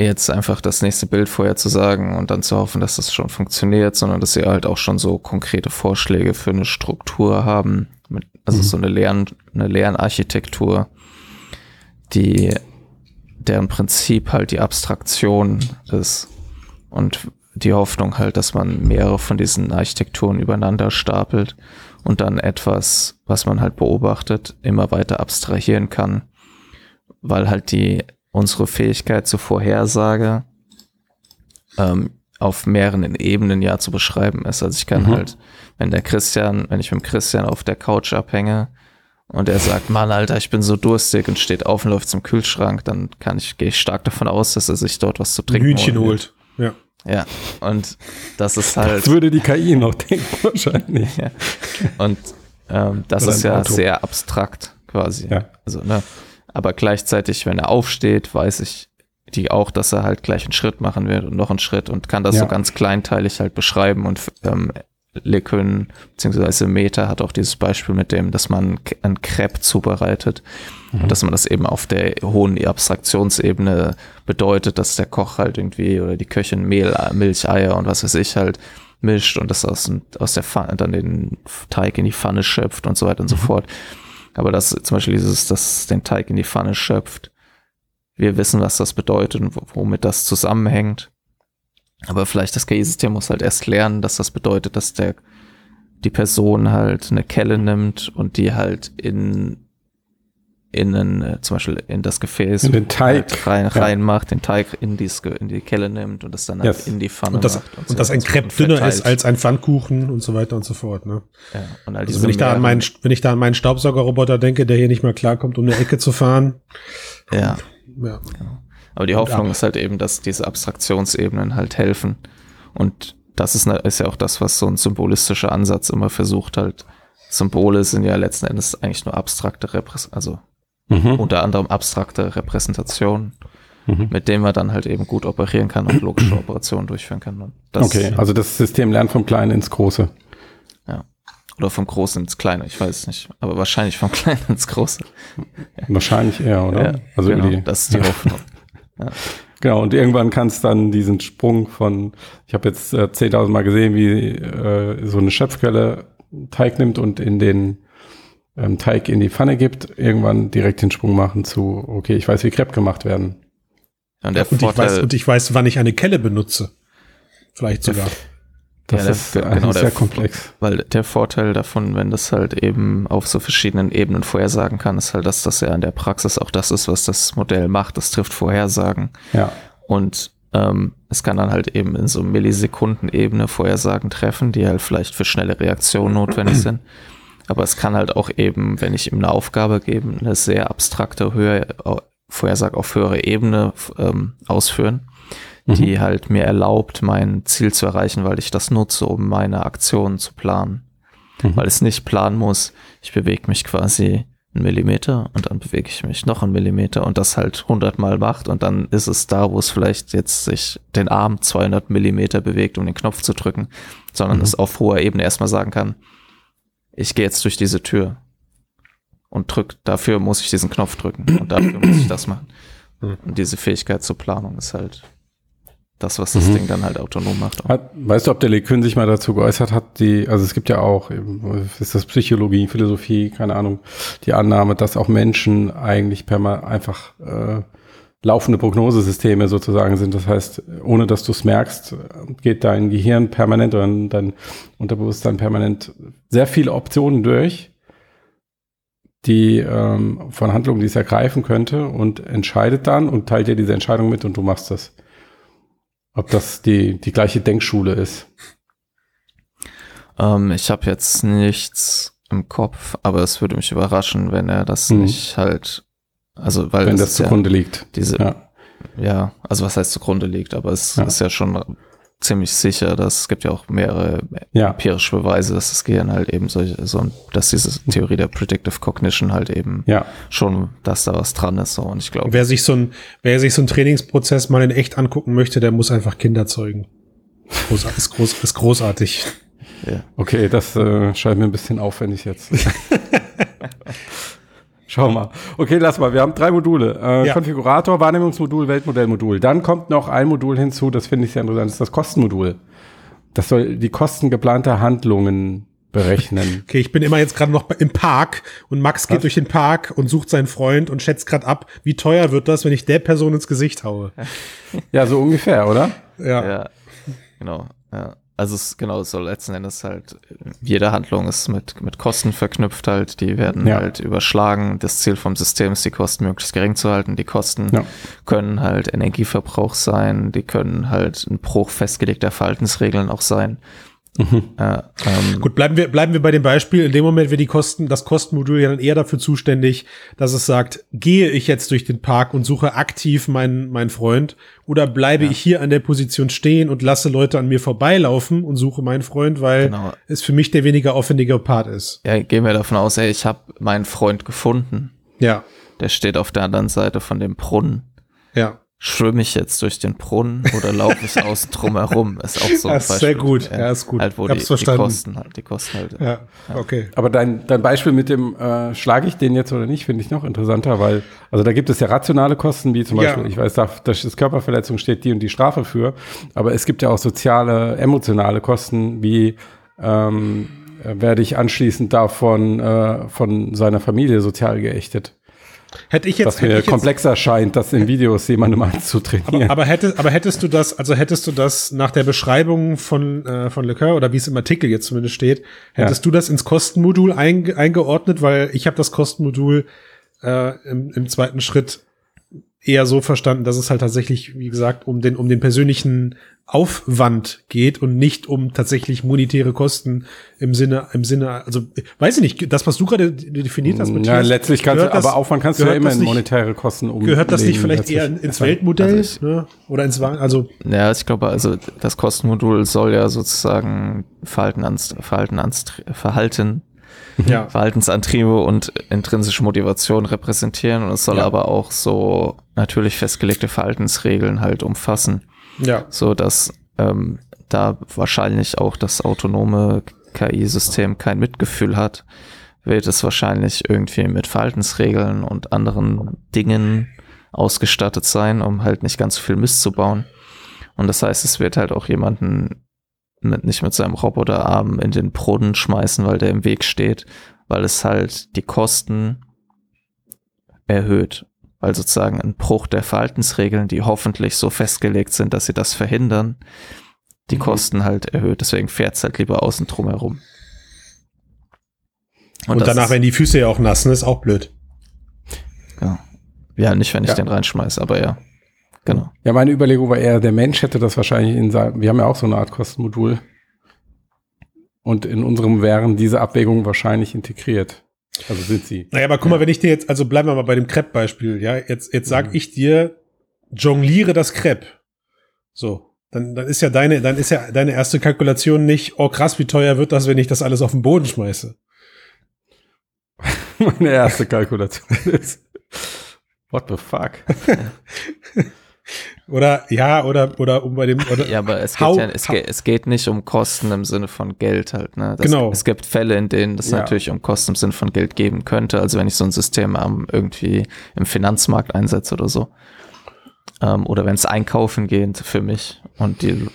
Speaker 3: jetzt einfach das nächste Bild vorher zu sagen und dann zu hoffen, dass das schon funktioniert, sondern dass sie halt auch schon so konkrete Vorschläge für eine Struktur haben, mit, also mhm. so eine Lern, eine Lernarchitektur, die deren Prinzip halt die Abstraktion ist und die Hoffnung halt, dass man mehrere von diesen Architekturen übereinander stapelt und dann etwas, was man halt beobachtet, immer weiter abstrahieren kann, weil halt die unsere Fähigkeit zur Vorhersage ähm, auf mehreren Ebenen ja zu beschreiben ist. Also ich kann mhm. halt, wenn der Christian, wenn ich mit dem Christian auf der Couch abhänge und er sagt, Mann, Alter, ich bin so durstig und steht auf und läuft zum Kühlschrank, dann kann ich, gehe ich stark davon aus, dass er sich dort was zu trinken
Speaker 1: Hühnchen holt.
Speaker 3: Ja. Ja, und das ist halt. Das
Speaker 2: würde die KI noch denken, wahrscheinlich.
Speaker 3: ja. Und ähm, das Oder ist ja Auto. sehr abstrakt quasi. Ja. Also, ne? Aber gleichzeitig, wenn er aufsteht, weiß ich die auch, dass er halt gleich einen Schritt machen wird und noch einen Schritt und kann das ja. so ganz kleinteilig halt beschreiben und ähm, Lekön beziehungsweise Meta hat auch dieses Beispiel mit dem, dass man ein Crepe zubereitet mhm. und dass man das eben auf der hohen Abstraktionsebene bedeutet, dass der Koch halt irgendwie oder die Köchin Mehl, Milch, Eier und was weiß ich halt mischt und das aus, aus der Pfanne, dann den Teig in die Pfanne schöpft und so weiter und so fort. Aber das zum Beispiel dieses, das den Teig in die Pfanne schöpft, wir wissen, was das bedeutet und womit das zusammenhängt. Aber vielleicht das KI-System muss halt erst lernen, dass das bedeutet, dass der die Person halt eine Kelle nimmt und die halt in in einen, äh, zum Beispiel in das Gefäß
Speaker 2: in den Teig
Speaker 3: halt rein, ja. reinmacht, den Teig in die, in die Kelle nimmt und das dann halt
Speaker 1: yes.
Speaker 3: in die Pfanne
Speaker 1: und das,
Speaker 3: macht.
Speaker 1: Und, so und das ein Crepe dünner ist als ein Pfannkuchen und so weiter und so fort. Ne?
Speaker 3: Ja, und all
Speaker 1: also wenn ich da an meinen, wenn ich da an meinen Staubsaugerroboter denke, der hier nicht mehr klarkommt, um eine Ecke zu fahren.
Speaker 3: Ja.
Speaker 1: ja.
Speaker 3: Aber die Hoffnung ist halt eben, dass diese Abstraktionsebenen halt helfen. Und das ist, ist ja auch das, was so ein symbolistischer Ansatz immer versucht halt. Symbole sind ja letzten Endes eigentlich nur abstrakte Repräs also mhm. unter anderem abstrakte Repräsentationen, mhm. mit denen man dann halt eben gut operieren kann und logische Operationen durchführen kann.
Speaker 2: okay, also das System lernt vom Kleinen ins Große.
Speaker 3: Ja. Oder vom Großen ins Kleine, ich weiß nicht. Aber wahrscheinlich vom Kleinen ins Große.
Speaker 2: Wahrscheinlich eher, oder?
Speaker 3: Ja, also genau, die, das ist die Hoffnung.
Speaker 2: Ja. Genau, und irgendwann kann es dann diesen Sprung von, ich habe jetzt äh, 10.000 Mal gesehen, wie äh, so eine Schöpfquelle Teig nimmt und in den ähm, Teig in die Pfanne gibt, irgendwann direkt den Sprung machen zu, okay, ich weiß, wie Crepe gemacht werden.
Speaker 1: Und, und, ich weiß, und ich weiß, wann ich eine Kelle benutze. Vielleicht sogar.
Speaker 2: Das ja, ist der, genau, sehr der, komplex.
Speaker 3: Weil der Vorteil davon, wenn das halt eben auf so verschiedenen Ebenen vorhersagen kann, ist halt, dass das ja in der Praxis auch das ist, was das Modell macht. Das trifft Vorhersagen.
Speaker 2: Ja.
Speaker 3: Und ähm, es kann dann halt eben in so Millisekundenebene Vorhersagen treffen, die halt vielleicht für schnelle Reaktionen notwendig sind. Aber es kann halt auch eben, wenn ich ihm eine Aufgabe gebe, eine sehr abstrakte Höhe, Vorhersage auf höhere Ebene ähm, ausführen die mhm. halt mir erlaubt, mein Ziel zu erreichen, weil ich das nutze, um meine Aktionen zu planen. Mhm. Weil es nicht planen muss, ich bewege mich quasi einen Millimeter und dann bewege ich mich noch einen Millimeter und das halt hundertmal macht und dann ist es da, wo es vielleicht jetzt sich den Arm 200 Millimeter bewegt, um den Knopf zu drücken, sondern mhm. es auf hoher Ebene erstmal sagen kann, ich gehe jetzt durch diese Tür und drück, dafür muss ich diesen Knopf drücken und dafür muss ich das machen. Mhm. Und diese Fähigkeit zur Planung ist halt das, was das mhm. Ding dann halt autonom macht.
Speaker 2: Weißt du, ob der LeCun sich mal dazu geäußert hat, die, also es gibt ja auch, ist das Psychologie, Philosophie, keine Ahnung, die Annahme, dass auch Menschen eigentlich perma einfach äh, laufende Prognosesysteme sozusagen sind. Das heißt, ohne dass du es merkst, geht dein Gehirn permanent oder dein Unterbewusstsein permanent sehr viele Optionen durch, die ähm, von Handlungen, die es ergreifen könnte und entscheidet dann und teilt dir diese Entscheidung mit und du machst das. Ob das die, die gleiche Denkschule ist?
Speaker 3: Ähm, ich habe jetzt nichts im Kopf, aber es würde mich überraschen, wenn er das hm. nicht halt, also weil
Speaker 2: wenn das zugrunde ja liegt.
Speaker 3: Diese, ja. ja. also was heißt zugrunde liegt, aber es ja. ist ja schon ziemlich sicher, dass es gibt ja auch mehrere ja. empirische Beweise, dass das Gehirn halt eben solche, so, dass diese Theorie der Predictive Cognition halt eben
Speaker 2: ja.
Speaker 3: schon, dass da was dran ist. So. Und ich glaube.
Speaker 1: Wer sich so ein, wer sich so ein Trainingsprozess mal in echt angucken möchte, der muss einfach Kinder zeugen. Groß, ist, groß, ist großartig.
Speaker 2: Ja. Okay, das äh, scheint mir ein bisschen aufwendig jetzt. Schau mal. Okay, lass mal. Wir haben drei Module. Äh, ja. Konfigurator, Wahrnehmungsmodul, Weltmodellmodul. Dann kommt noch ein Modul hinzu, das finde ich sehr interessant, das ist das Kostenmodul. Das soll die Kosten geplanter Handlungen berechnen.
Speaker 1: Okay, ich bin immer jetzt gerade noch im Park und Max geht Was? durch den Park und sucht seinen Freund und schätzt gerade ab, wie teuer wird das, wenn ich der Person ins Gesicht haue.
Speaker 2: Ja, so ungefähr, oder?
Speaker 3: Ja. ja genau. Ja. Also es, genau, soll letzten Endes halt, jede Handlung ist mit, mit Kosten verknüpft halt, die werden ja. halt überschlagen. Das Ziel vom System ist, die Kosten möglichst gering zu halten. Die Kosten ja. können halt Energieverbrauch sein, die können halt ein Bruch festgelegter Verhaltensregeln auch sein.
Speaker 1: Mhm. Äh, ähm, Gut, bleiben wir, bleiben wir bei dem Beispiel. In dem Moment wird die Kosten, das Kostenmodul ja dann eher dafür zuständig, dass es sagt, gehe ich jetzt durch den Park und suche aktiv meinen, meinen Freund oder bleibe ja. ich hier an der Position stehen und lasse Leute an mir vorbeilaufen und suche meinen Freund, weil genau. es für mich der weniger aufwendige Part ist.
Speaker 3: Ja, gehen wir davon aus, ey, ich habe meinen Freund gefunden.
Speaker 1: Ja.
Speaker 3: Der steht auf der anderen Seite von dem Brunnen.
Speaker 1: Ja
Speaker 3: schwimme ich jetzt durch den Brunnen oder laufe ich außen drum herum? Ist auch so
Speaker 1: ein das ist sehr gut. Ja,
Speaker 3: ist gut.
Speaker 1: Halt,
Speaker 3: wo die, die, Kosten halt, die Kosten halt.
Speaker 1: Ja, okay.
Speaker 2: Aber dein, dein Beispiel mit dem, äh, schlage ich den jetzt oder nicht, finde ich noch interessanter, weil, also da gibt es ja rationale Kosten, wie zum Beispiel, ja. ich weiß, da, da ist Körperverletzung steht die und die Strafe für, aber es gibt ja auch soziale, emotionale Kosten, wie, ähm, werde ich anschließend davon äh, von seiner Familie sozial geächtet.
Speaker 1: Hätte ich jetzt,
Speaker 2: was mir komplexer jetzt, scheint, das in Videos jemandem anzutrainieren.
Speaker 1: Aber, aber, hätte, aber hättest du das, also hättest du das nach der Beschreibung von, äh, von Leclerc oder wie es im Artikel jetzt zumindest steht, hättest ja. du das ins Kostenmodul ein, eingeordnet, weil ich habe das Kostenmodul äh, im, im zweiten Schritt eher so verstanden, dass es halt tatsächlich, wie gesagt, um den, um den persönlichen Aufwand geht und nicht um tatsächlich monetäre Kosten im Sinne, im Sinne, also weiß ich nicht, das, was du gerade definiert hast,
Speaker 2: Matthias, Ja, letztlich kannst du, aber Aufwand kannst du ja immer in monetäre Kosten
Speaker 1: umlegen. Gehört das nicht vielleicht eher ins Weltmodell also ich, ne? oder ins also
Speaker 3: Ja, ich glaube, also das Kostenmodul soll ja sozusagen Verhalten, ans, Verhalten, ans, Verhalten ja. Verhaltensantriebe und intrinsische Motivation repräsentieren und es soll ja. aber auch so natürlich festgelegte Verhaltensregeln halt umfassen.
Speaker 1: Ja.
Speaker 3: So dass ähm, da wahrscheinlich auch das autonome KI-System kein Mitgefühl hat, wird es wahrscheinlich irgendwie mit Verhaltensregeln und anderen Dingen ausgestattet sein, um halt nicht ganz so viel Mist zu bauen. Und das heißt, es wird halt auch jemanden mit, nicht mit seinem Roboterarm in den Brunnen schmeißen, weil der im Weg steht, weil es halt die Kosten erhöht. Weil sozusagen ein Bruch der Verhaltensregeln, die hoffentlich so festgelegt sind, dass sie das verhindern, die mhm. Kosten halt erhöht. Deswegen fährt es halt lieber außen drum herum.
Speaker 1: Und, Und danach werden die Füße ja auch nass, ne? Ist auch blöd.
Speaker 3: Ja, ja nicht, wenn ich ja. den reinschmeiße, aber ja. Genau.
Speaker 2: Ja, meine Überlegung war eher, der Mensch hätte das wahrscheinlich in seinem, wir haben ja auch so eine Art Kostenmodul. Und in unserem wären diese Abwägungen wahrscheinlich integriert. Also sind sie.
Speaker 1: Naja, aber guck mal, wenn ich dir jetzt, also bleiben wir mal bei dem Crepe-Beispiel, ja, jetzt, jetzt sag mhm. ich dir, jongliere das Crepe. So. Dann, dann ist ja deine, dann ist ja deine erste Kalkulation nicht, oh krass, wie teuer wird das, wenn ich das alles auf den Boden schmeiße.
Speaker 2: Meine erste Kalkulation ist, what the fuck?
Speaker 1: Oder ja, oder oder um bei dem oder
Speaker 3: Ja, aber es geht, ja, es, geht, es geht nicht um Kosten im Sinne von Geld halt, ne? Das,
Speaker 1: genau.
Speaker 3: Es gibt Fälle, in denen das ja. natürlich um Kosten im Sinne von Geld geben könnte. Also wenn ich so ein System um, irgendwie im Finanzmarkt einsetze oder so. Ähm, oder wenn es einkaufen geht für mich und die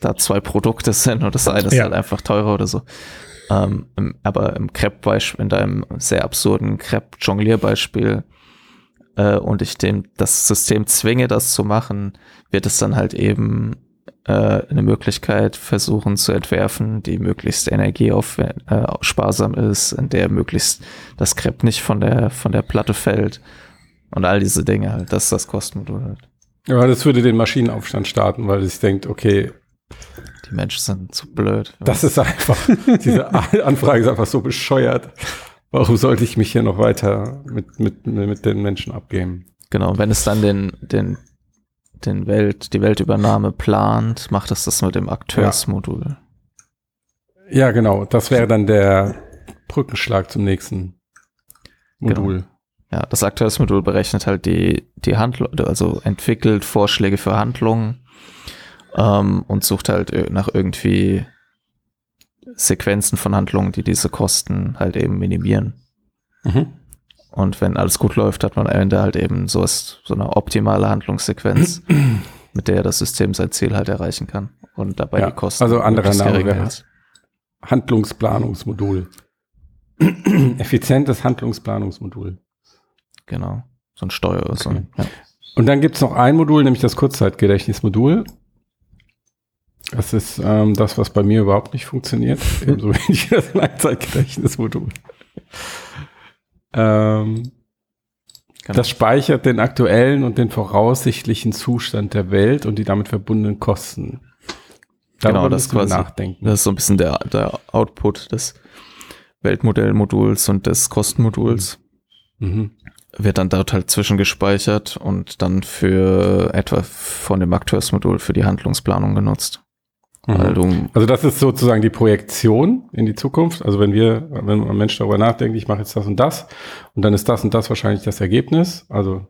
Speaker 3: da zwei Produkte sind und das eine ist ja. halt einfach teurer oder so. Ähm, aber im Crepe-Beispiel, in deinem sehr absurden Crepe-Jonglier-Beispiel, äh, und ich dem das System zwinge, das zu machen, wird es dann halt eben äh, eine Möglichkeit versuchen zu entwerfen, die möglichst energiesparsam äh, ist, in der möglichst das Crepe nicht von der von der Platte fällt und all diese Dinge halt. Das ist das Kostenmodul halt.
Speaker 2: Ja, das würde den Maschinenaufstand starten, weil es denkt, okay,
Speaker 3: die Menschen sind zu blöd.
Speaker 2: Das ist einfach, diese Anfrage ist einfach so bescheuert. Warum sollte ich mich hier noch weiter mit, mit, mit den Menschen abgeben?
Speaker 3: Genau, wenn es dann den, den, den Welt, die Weltübernahme plant, macht es das mit dem Akteursmodul.
Speaker 2: Ja. ja, genau. Das wäre dann der Brückenschlag zum nächsten Modul. Genau.
Speaker 3: Ja, das Akteursmodul berechnet halt die, die Handlung, also entwickelt Vorschläge für Handlungen ähm, und sucht halt nach irgendwie Sequenzen von Handlungen, die diese Kosten halt eben minimieren. Mhm. Und wenn alles gut läuft, hat man am Ende halt eben so, so eine optimale Handlungssequenz, mit der das System sein Ziel halt erreichen kann und dabei ja, die Kosten.
Speaker 2: Also andere Name wäre Handlungsplanungsmodul. Effizientes Handlungsplanungsmodul.
Speaker 3: Genau. So ein Steuer. Okay. So ein, ja.
Speaker 2: Und dann gibt es noch ein Modul, nämlich das Kurzzeitgedächtnismodul. Das ist ähm, das, was bei mir überhaupt nicht funktioniert. Ebenso wenig das Langzeitgedächtnismodul. ähm, das speichert den aktuellen und den voraussichtlichen Zustand der Welt und die damit verbundenen Kosten.
Speaker 3: Darüber genau, das quasi, nachdenken. Das ist so ein bisschen der, der Output des Weltmodellmoduls und des Kostenmoduls. Mhm. Wird dann dort halt zwischengespeichert und dann für etwa von dem Akteursmodul für die Handlungsplanung genutzt.
Speaker 2: Mhm. Also das ist sozusagen die Projektion in die Zukunft. Also wenn wir, wenn ein Mensch darüber nachdenkt, ich mache jetzt das und das und dann ist das und das wahrscheinlich das Ergebnis. Also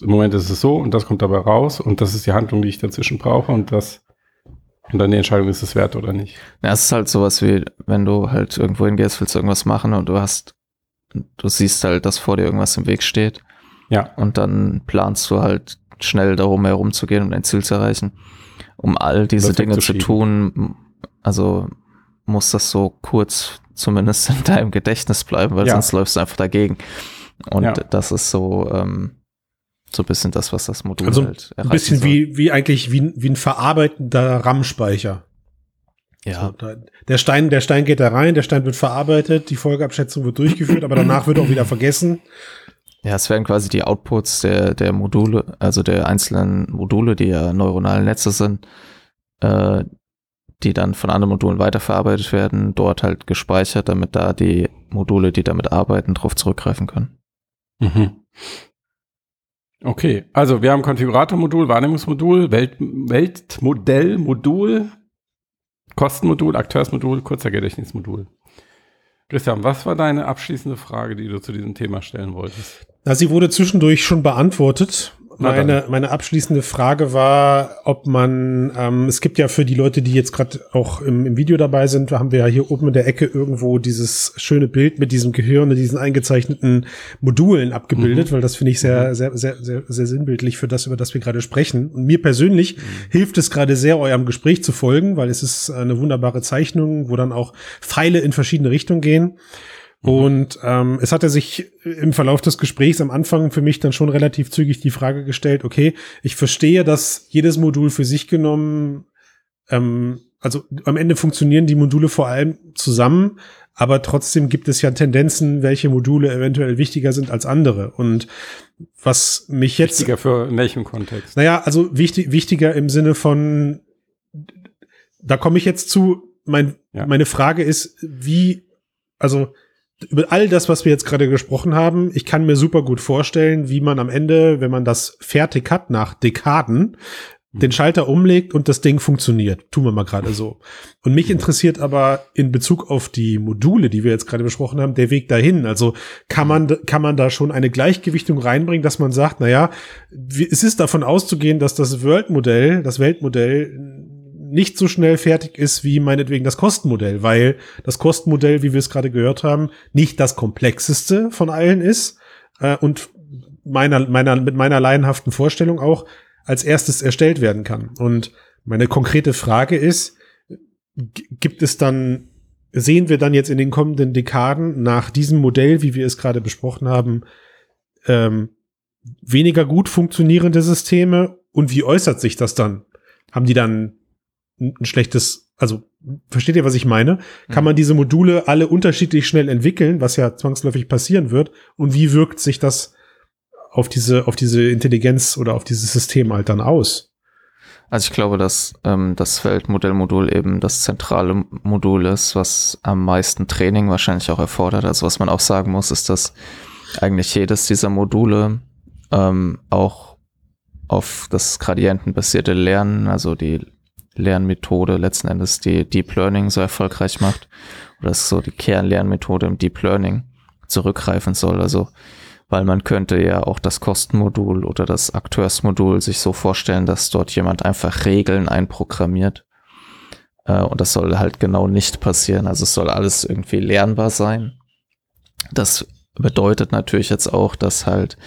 Speaker 2: Im Moment ist es so und das kommt dabei raus und das ist die Handlung, die ich dazwischen brauche und das und dann die Entscheidung, ist es wert oder nicht.
Speaker 3: Ja, es ist halt sowas wie, wenn du halt irgendwo hingehst, willst du irgendwas machen und du hast, du siehst halt, dass vor dir irgendwas im Weg steht.
Speaker 2: Ja.
Speaker 3: Und dann planst du halt schnell darum herumzugehen und dein Ziel zu erreichen. Um all diese Dinge zu, zu tun, also muss das so kurz zumindest in deinem Gedächtnis bleiben, weil ja. sonst läufst du einfach dagegen. Und ja. das ist so, ähm, so ein bisschen das, was das Modul
Speaker 1: also halt Ein bisschen soll. wie, wie eigentlich wie, wie ein verarbeitender RAM-Speicher.
Speaker 3: Ja. So,
Speaker 1: da, der Stein, der Stein geht da rein, der Stein wird verarbeitet, die Folgeabschätzung wird durchgeführt, aber danach wird auch wieder vergessen.
Speaker 3: Ja, es werden quasi die Outputs der, der Module, also der einzelnen Module, die ja neuronale Netze sind, äh, die dann von anderen Modulen weiterverarbeitet werden, dort halt gespeichert, damit da die Module, die damit arbeiten, drauf zurückgreifen können.
Speaker 2: Mhm. Okay, also wir haben Konfiguratormodul, Wahrnehmungsmodul, Welt, Weltmodellmodul, Kostenmodul, Akteursmodul, kurzer Gedächtnismodul. Christian, was war deine abschließende Frage, die du zu diesem Thema stellen wolltest?
Speaker 1: Na, sie wurde zwischendurch schon beantwortet. Meine, meine abschließende Frage war, ob man, ähm, es gibt ja für die Leute, die jetzt gerade auch im, im Video dabei sind, haben wir ja hier oben in der Ecke irgendwo dieses schöne Bild mit diesem Gehirn und diesen eingezeichneten Modulen abgebildet, mhm. weil das finde ich sehr, mhm. sehr, sehr, sehr, sehr sinnbildlich für das, über das wir gerade sprechen. Und mir persönlich mhm. hilft es gerade sehr, eurem Gespräch zu folgen, weil es ist eine wunderbare Zeichnung, wo dann auch Pfeile in verschiedene Richtungen gehen. Mhm. Und ähm, es hatte sich im Verlauf des Gesprächs am Anfang für mich dann schon relativ zügig die Frage gestellt, okay, ich verstehe, dass jedes Modul für sich genommen, ähm, also am Ende funktionieren die Module vor allem zusammen, aber trotzdem gibt es ja Tendenzen, welche Module eventuell wichtiger sind als andere. Und was mich jetzt.
Speaker 2: Wichtiger für in welchem Kontext?
Speaker 1: Naja, also wichtig, wichtiger im Sinne von, da komme ich jetzt zu, mein, ja. meine Frage ist, wie, also über all das, was wir jetzt gerade gesprochen haben, ich kann mir super gut vorstellen, wie man am Ende, wenn man das fertig hat nach Dekaden, den Schalter umlegt und das Ding funktioniert. Tun wir mal gerade so. Und mich interessiert aber in Bezug auf die Module, die wir jetzt gerade besprochen haben, der Weg dahin. Also kann man, kann man da schon eine Gleichgewichtung reinbringen, dass man sagt, na ja, es ist davon auszugehen, dass das World-Modell, das Weltmodell nicht so schnell fertig ist wie meinetwegen das Kostenmodell, weil das Kostenmodell, wie wir es gerade gehört haben, nicht das komplexeste von allen ist äh, und meiner, meiner, mit meiner laienhaften Vorstellung auch als erstes erstellt werden kann. Und meine konkrete Frage ist, gibt es dann, sehen wir dann jetzt in den kommenden Dekaden nach diesem Modell, wie wir es gerade besprochen haben, ähm, weniger gut funktionierende Systeme und wie äußert sich das dann? Haben die dann ein schlechtes, also versteht ihr, was ich meine? Kann mhm. man diese Module alle unterschiedlich schnell entwickeln, was ja zwangsläufig passieren wird? Und wie wirkt sich das auf diese, auf diese Intelligenz oder auf dieses System halt dann aus?
Speaker 3: Also ich glaube, dass ähm, das Weltmodellmodul eben das zentrale Modul ist, was am meisten Training wahrscheinlich auch erfordert. Also was man auch sagen muss, ist, dass eigentlich jedes dieser Module ähm, auch auf das gradientenbasierte Lernen, also die Lernmethode letzten Endes die Deep Learning so erfolgreich macht oder ist so die Kernlernmethode im Deep Learning zurückgreifen soll. Also weil man könnte ja auch das Kostenmodul oder das Akteursmodul sich so vorstellen, dass dort jemand einfach Regeln einprogrammiert. Äh, und das soll halt genau nicht passieren. Also es soll alles irgendwie lernbar sein. Das bedeutet natürlich jetzt auch, dass halt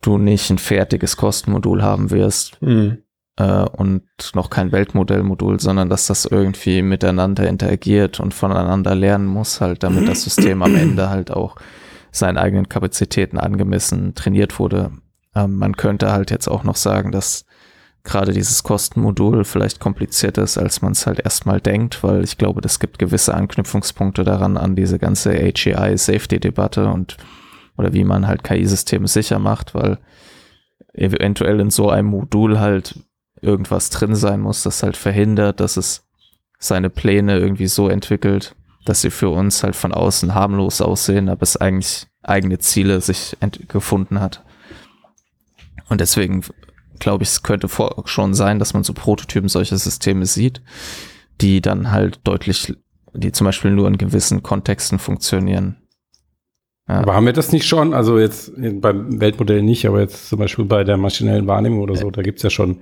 Speaker 3: du nicht ein fertiges Kostenmodul haben wirst, mhm äh, und noch kein Weltmodellmodul, sondern dass das irgendwie miteinander interagiert und voneinander lernen muss, halt, damit das System am Ende halt auch seinen eigenen Kapazitäten angemessen trainiert wurde. Ähm, man könnte halt jetzt auch noch sagen, dass gerade dieses Kostenmodul vielleicht komplizierter ist, als man es halt erstmal denkt, weil ich glaube, das gibt gewisse Anknüpfungspunkte daran an diese ganze AGI-Safety-Debatte und oder wie man halt KI-Systeme sicher macht, weil eventuell in so einem Modul halt irgendwas drin sein muss, das halt verhindert, dass es seine Pläne irgendwie so entwickelt, dass sie für uns halt von außen harmlos aussehen, aber es eigentlich eigene Ziele sich gefunden hat. Und deswegen glaube ich, es könnte schon sein, dass man so Prototypen solcher Systeme sieht, die dann halt deutlich, die zum Beispiel nur in gewissen Kontexten funktionieren.
Speaker 2: Ja. Aber haben wir das nicht schon? Also jetzt beim Weltmodell nicht, aber jetzt zum Beispiel bei der maschinellen Wahrnehmung oder so, da gibt's ja schon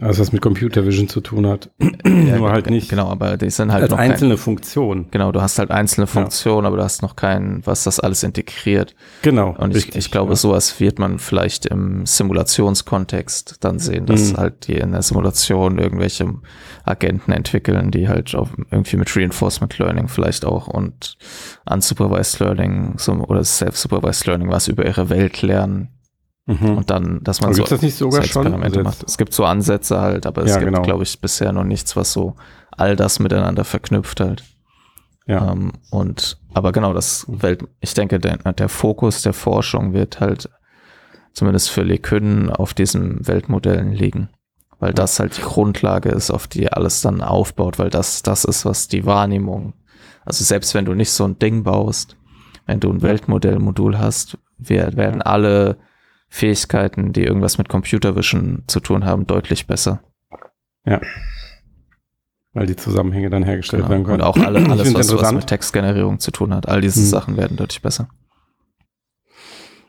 Speaker 2: alles, was mit Computer Vision zu tun hat.
Speaker 3: Ja, Nur halt nicht. Genau, aber die sind halt
Speaker 2: als einzelne kein, Funktionen.
Speaker 3: Genau, du hast halt einzelne Funktionen, ja. aber du hast noch keinen, was das alles integriert.
Speaker 2: Genau.
Speaker 3: Und richtig, ich, ich glaube, ja. sowas wird man vielleicht im Simulationskontext dann sehen, dass mhm. halt die in der Simulation irgendwelche Agenten entwickeln, die halt auch irgendwie mit Reinforcement Learning vielleicht auch und Unsupervised Learning oder Self-Supervised Learning was über ihre Welt lernen. Mhm. Und dann, dass man
Speaker 2: aber so das nicht sogar Experimente
Speaker 3: schon? macht. Es gibt so Ansätze halt, aber es ja, gibt, genau. glaube ich, bisher noch nichts, was so all das miteinander verknüpft halt. Ja. Ähm, und aber genau, das Welt, ich denke, der, der Fokus der Forschung wird halt zumindest für Lekünden auf diesen Weltmodellen liegen. Weil das halt die Grundlage ist, auf die alles dann aufbaut, weil das, das ist, was die Wahrnehmung, also selbst wenn du nicht so ein Ding baust, wenn du ein Weltmodellmodul hast, wir werden alle Fähigkeiten, die irgendwas mit Computer Vision zu tun haben, deutlich besser.
Speaker 2: Ja. Weil die Zusammenhänge dann hergestellt genau. werden können.
Speaker 3: Und auch alle, alles, was, was mit Textgenerierung zu tun hat. All diese hm. Sachen werden deutlich besser.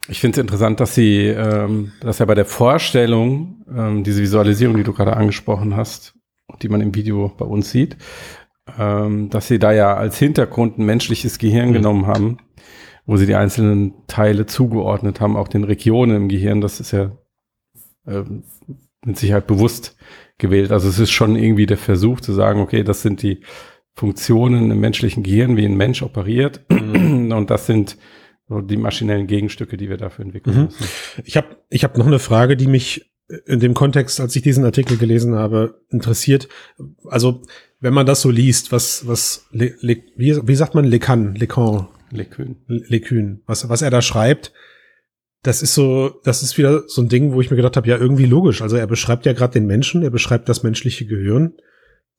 Speaker 2: Ich finde es interessant, dass sie, ähm, dass ja bei der Vorstellung, ähm, diese Visualisierung, die du gerade angesprochen hast, die man im Video bei uns sieht, ähm, dass sie da ja als Hintergrund ein menschliches Gehirn mhm. genommen haben, wo sie die einzelnen Teile zugeordnet haben, auch den Regionen im Gehirn. Das ist ja ähm, mit Sicherheit bewusst gewählt. Also es ist schon irgendwie der Versuch zu sagen, okay, das sind die Funktionen im menschlichen Gehirn, wie ein Mensch operiert. Mhm. Und das sind die maschinellen Gegenstücke, die wir dafür entwickeln mhm. müssen.
Speaker 1: Ich habe ich hab noch eine Frage, die mich in dem Kontext, als ich diesen Artikel gelesen habe, interessiert. Also, wenn man das so liest, was, was, Le, Le, wie, wie sagt man, Lecan, Lecan, Lekün. Lekün. Was, was er da schreibt, das ist so, das ist wieder so ein Ding, wo ich mir gedacht habe, ja, irgendwie logisch. Also er beschreibt ja gerade den Menschen, er beschreibt das menschliche Gehirn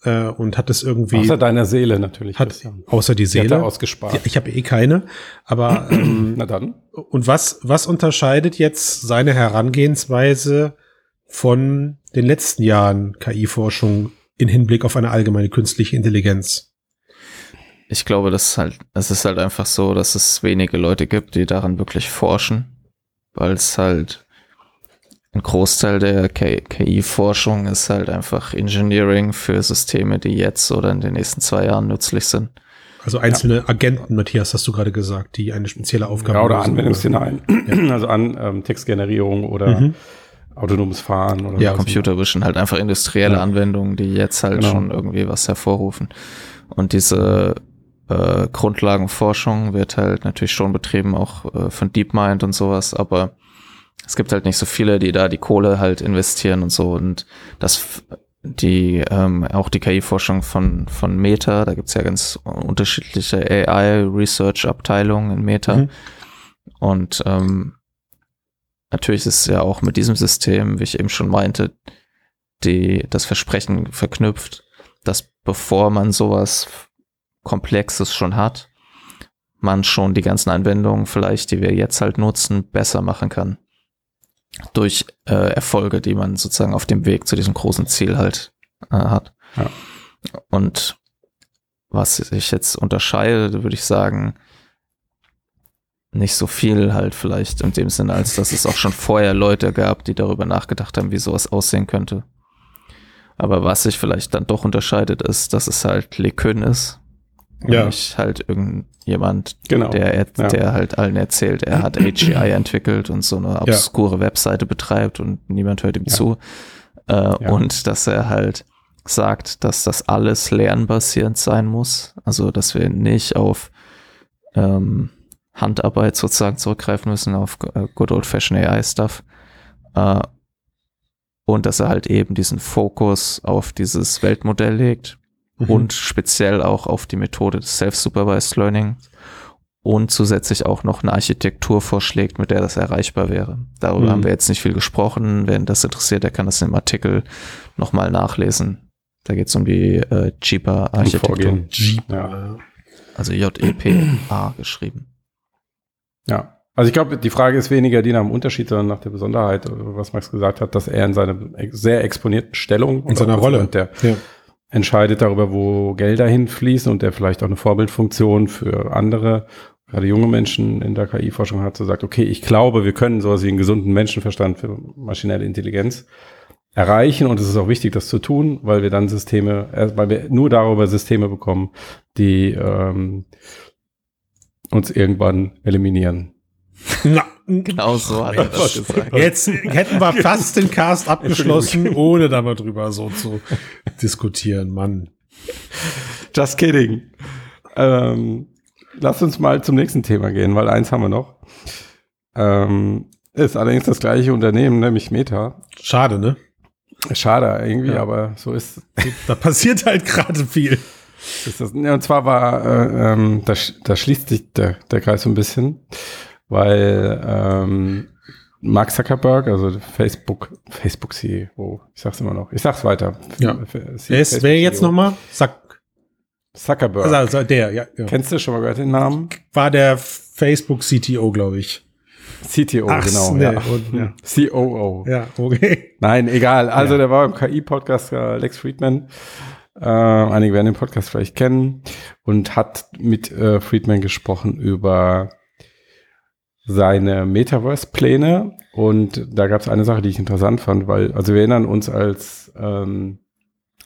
Speaker 1: äh, und hat es irgendwie.
Speaker 2: Außer deiner Seele natürlich.
Speaker 1: Hat, außer die Seele. Die
Speaker 2: hat er ausgespart.
Speaker 1: Die, ich habe eh keine. Aber ähm,
Speaker 2: na dann.
Speaker 1: Und was, was unterscheidet jetzt seine Herangehensweise von den letzten Jahren KI-Forschung in Hinblick auf eine allgemeine künstliche Intelligenz?
Speaker 3: Ich glaube, das ist halt, es ist halt einfach so, dass es wenige Leute gibt, die daran wirklich forschen, weil es halt ein Großteil der KI-Forschung ist halt einfach Engineering für Systeme, die jetzt oder in den nächsten zwei Jahren nützlich sind.
Speaker 1: Also einzelne ja. Agenten, Matthias, hast du gerade gesagt, die eine spezielle Aufgabe
Speaker 2: haben. Ja, oder Anwendungsszenarien. Ja. Also an ähm, Textgenerierung oder mhm. autonomes Fahren oder
Speaker 3: Ja, Computer Vision, halt einfach industrielle ja. Anwendungen, die jetzt halt genau. schon irgendwie was hervorrufen. Und diese äh, Grundlagenforschung wird halt natürlich schon betrieben, auch äh, von DeepMind und sowas, aber es gibt halt nicht so viele, die da die Kohle halt investieren und so. Und das die ähm, auch die KI-Forschung von von Meta, da gibt's ja ganz unterschiedliche AI-Research-Abteilungen in Meta. Mhm. Und ähm, natürlich ist es ja auch mit diesem System, wie ich eben schon meinte, die das Versprechen verknüpft, dass bevor man sowas Komplexes schon hat, man schon die ganzen Anwendungen vielleicht, die wir jetzt halt nutzen, besser machen kann. Durch äh, Erfolge, die man sozusagen auf dem Weg zu diesem großen Ziel halt äh, hat. Ja. Und was sich jetzt unterscheidet, würde ich sagen, nicht so viel halt vielleicht in dem Sinne, als dass es auch schon vorher Leute gab, die darüber nachgedacht haben, wie sowas aussehen könnte. Aber was sich vielleicht dann doch unterscheidet, ist, dass es halt Lekön ist ja. Nicht halt irgendjemand, genau. der, ja. der halt allen erzählt, er hat AGI entwickelt und so eine obskure ja. Webseite betreibt und niemand hört ihm ja. zu. Äh, und dass er halt sagt, dass das alles lernbasierend sein muss. Also, dass wir nicht auf ähm, Handarbeit sozusagen zurückgreifen müssen, auf äh, good old fashioned AI-Stuff. Äh, und dass er halt eben diesen Fokus auf dieses Weltmodell legt mhm. und speziell auch auf die Methode des Self-Supervised Learning und zusätzlich auch noch eine Architektur vorschlägt, mit der das erreichbar wäre. Darüber mhm. haben wir jetzt nicht viel gesprochen. Wenn das interessiert, der kann das im Artikel nochmal nachlesen. Da geht es um die äh, JEPA-Architektur. Ja. Also J-E-P-A geschrieben.
Speaker 2: Ja. Also ich glaube, die Frage ist weniger die nach dem Unterschied, sondern nach der Besonderheit, was Max gesagt hat, dass er in seiner sehr exponierten Stellung
Speaker 1: in seiner Rolle
Speaker 2: der ja entscheidet darüber, wo Gelder hinfließen und der vielleicht auch eine Vorbildfunktion für andere gerade junge Menschen in der KI-Forschung hat, so sagt, okay, ich glaube, wir können sowas wie einen gesunden Menschenverstand für maschinelle Intelligenz erreichen und es ist auch wichtig, das zu tun, weil wir dann Systeme, äh, weil wir nur darüber Systeme bekommen, die ähm, uns irgendwann eliminieren.
Speaker 1: Na,
Speaker 3: Genau so hat er das gesagt.
Speaker 1: jetzt hätten wir fast den Cast abgeschlossen, ohne da mal drüber so zu diskutieren, Mann.
Speaker 2: Just kidding. Ähm, lass uns mal zum nächsten Thema gehen, weil eins haben wir noch. Ähm, ist allerdings das gleiche Unternehmen, nämlich Meta.
Speaker 1: Schade, ne?
Speaker 2: Schade irgendwie,
Speaker 1: Ja.
Speaker 2: aber so ist,
Speaker 1: Da passiert halt gerade viel.
Speaker 2: ist das. Und zwar war, äh, ähm, da, da schließt sich der, der Kreis so ein bisschen, weil ähm, Mark Zuckerberg, also Facebook, Facebook CEO, ich sag's immer noch, ich sag's weiter.
Speaker 1: Ja.
Speaker 2: F-
Speaker 1: Wer ist, wer jetzt nochmal?
Speaker 2: Zuckerberg.
Speaker 1: Also, also der, ja, ja.
Speaker 2: Kennst du schon mal gehört den Namen?
Speaker 1: War der Facebook CTO, glaube ich.
Speaker 2: CTO,
Speaker 1: Ach,
Speaker 2: genau.
Speaker 1: nee,
Speaker 2: ja.
Speaker 1: und- ja.
Speaker 2: COO.
Speaker 1: Ja, okay.
Speaker 2: Nein, egal. Also
Speaker 1: Ja.
Speaker 2: der war im KI-Podcast äh, Lex Friedman. Äh, einige werden den Podcast vielleicht kennen und hat mit äh, Friedman gesprochen über seine Metaverse-Pläne. Und da gab es eine Sache, die ich interessant fand, weil, also wir erinnern uns, als ähm,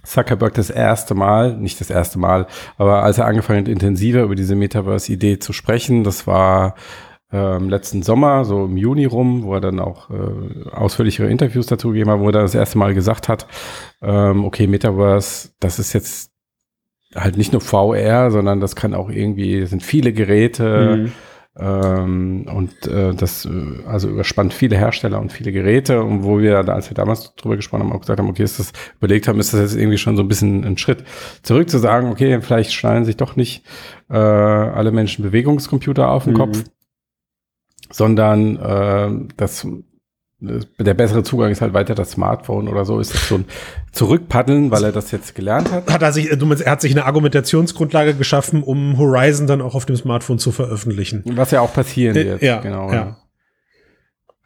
Speaker 2: Zuckerberg das erste Mal, nicht das erste Mal, aber als er angefangen hat, intensiver über diese Metaverse-Idee zu sprechen, das war ähm, letzten Sommer, so im Juni rum, wo er dann auch äh, ausführlichere Interviews dazu gegeben hat, wo er das erste Mal gesagt hat, ähm, okay, Metaverse, das ist jetzt halt nicht nur VR, sondern das kann auch irgendwie, das sind viele Geräte
Speaker 1: Mhm.
Speaker 2: Ähm, und äh, das äh, also überspannt viele Hersteller und viele Geräte und wo wir, als wir damals drüber gesprochen haben, auch gesagt haben, okay, ist das überlegt haben, ist das jetzt irgendwie schon so ein bisschen ein Schritt zurück zu sagen, okay, vielleicht schnallen sich doch nicht äh, alle Menschen Bewegungscomputer auf den
Speaker 1: Mhm.
Speaker 2: Kopf, sondern äh, das der bessere Zugang ist halt weiter das Smartphone oder so, ist das so ein Zurückpaddeln, weil er das jetzt gelernt hat.
Speaker 1: Hat er sich, er hat sich eine Argumentationsgrundlage geschaffen, um Horizon dann auch auf dem Smartphone zu veröffentlichen.
Speaker 2: Was ja auch passieren
Speaker 1: Äh,
Speaker 2: wird.
Speaker 1: ja,
Speaker 2: genau.
Speaker 1: ja.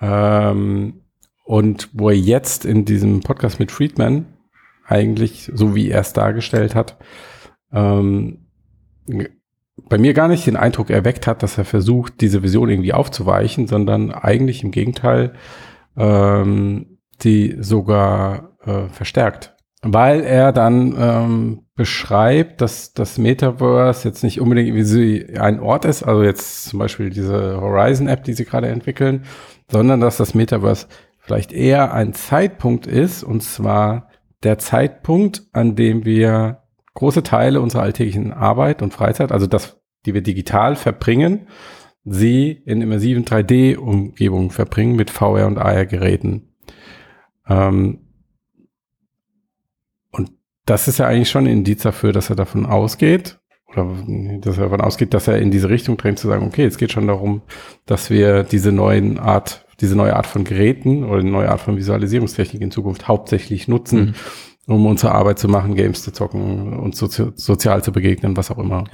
Speaker 2: Ähm, und wo er jetzt in diesem Podcast mit Friedman eigentlich, so wie er es dargestellt hat, ähm, bei mir gar nicht den Eindruck erweckt hat, dass er versucht, diese Vision irgendwie aufzuweichen, sondern eigentlich im Gegenteil ähm, die sogar äh, verstärkt. Weil er dann ähm, beschreibt, dass das Metaverse jetzt nicht unbedingt wie sie ein Ort ist, also jetzt zum Beispiel diese Horizon-App, die sie gerade entwickeln, sondern dass das Metaverse vielleicht eher ein Zeitpunkt ist, und zwar der Zeitpunkt, an dem wir große Teile unserer alltäglichen Arbeit und Freizeit, also das, die wir digital verbringen, sie in immersiven 3D-Umgebungen verbringen mit VR und AR-Geräten. Ähm, und das ist ja eigentlich schon ein Indiz dafür, dass er davon ausgeht, oder dass er davon ausgeht, dass er in diese Richtung drängt, zu sagen, okay, es geht schon darum, dass wir diese neuen Art, diese neue Art von Geräten oder eine neue Art von Visualisierungstechnik in Zukunft hauptsächlich nutzen, um unsere Arbeit zu machen, Games zu zocken und sozi sozial zu begegnen, was auch immer.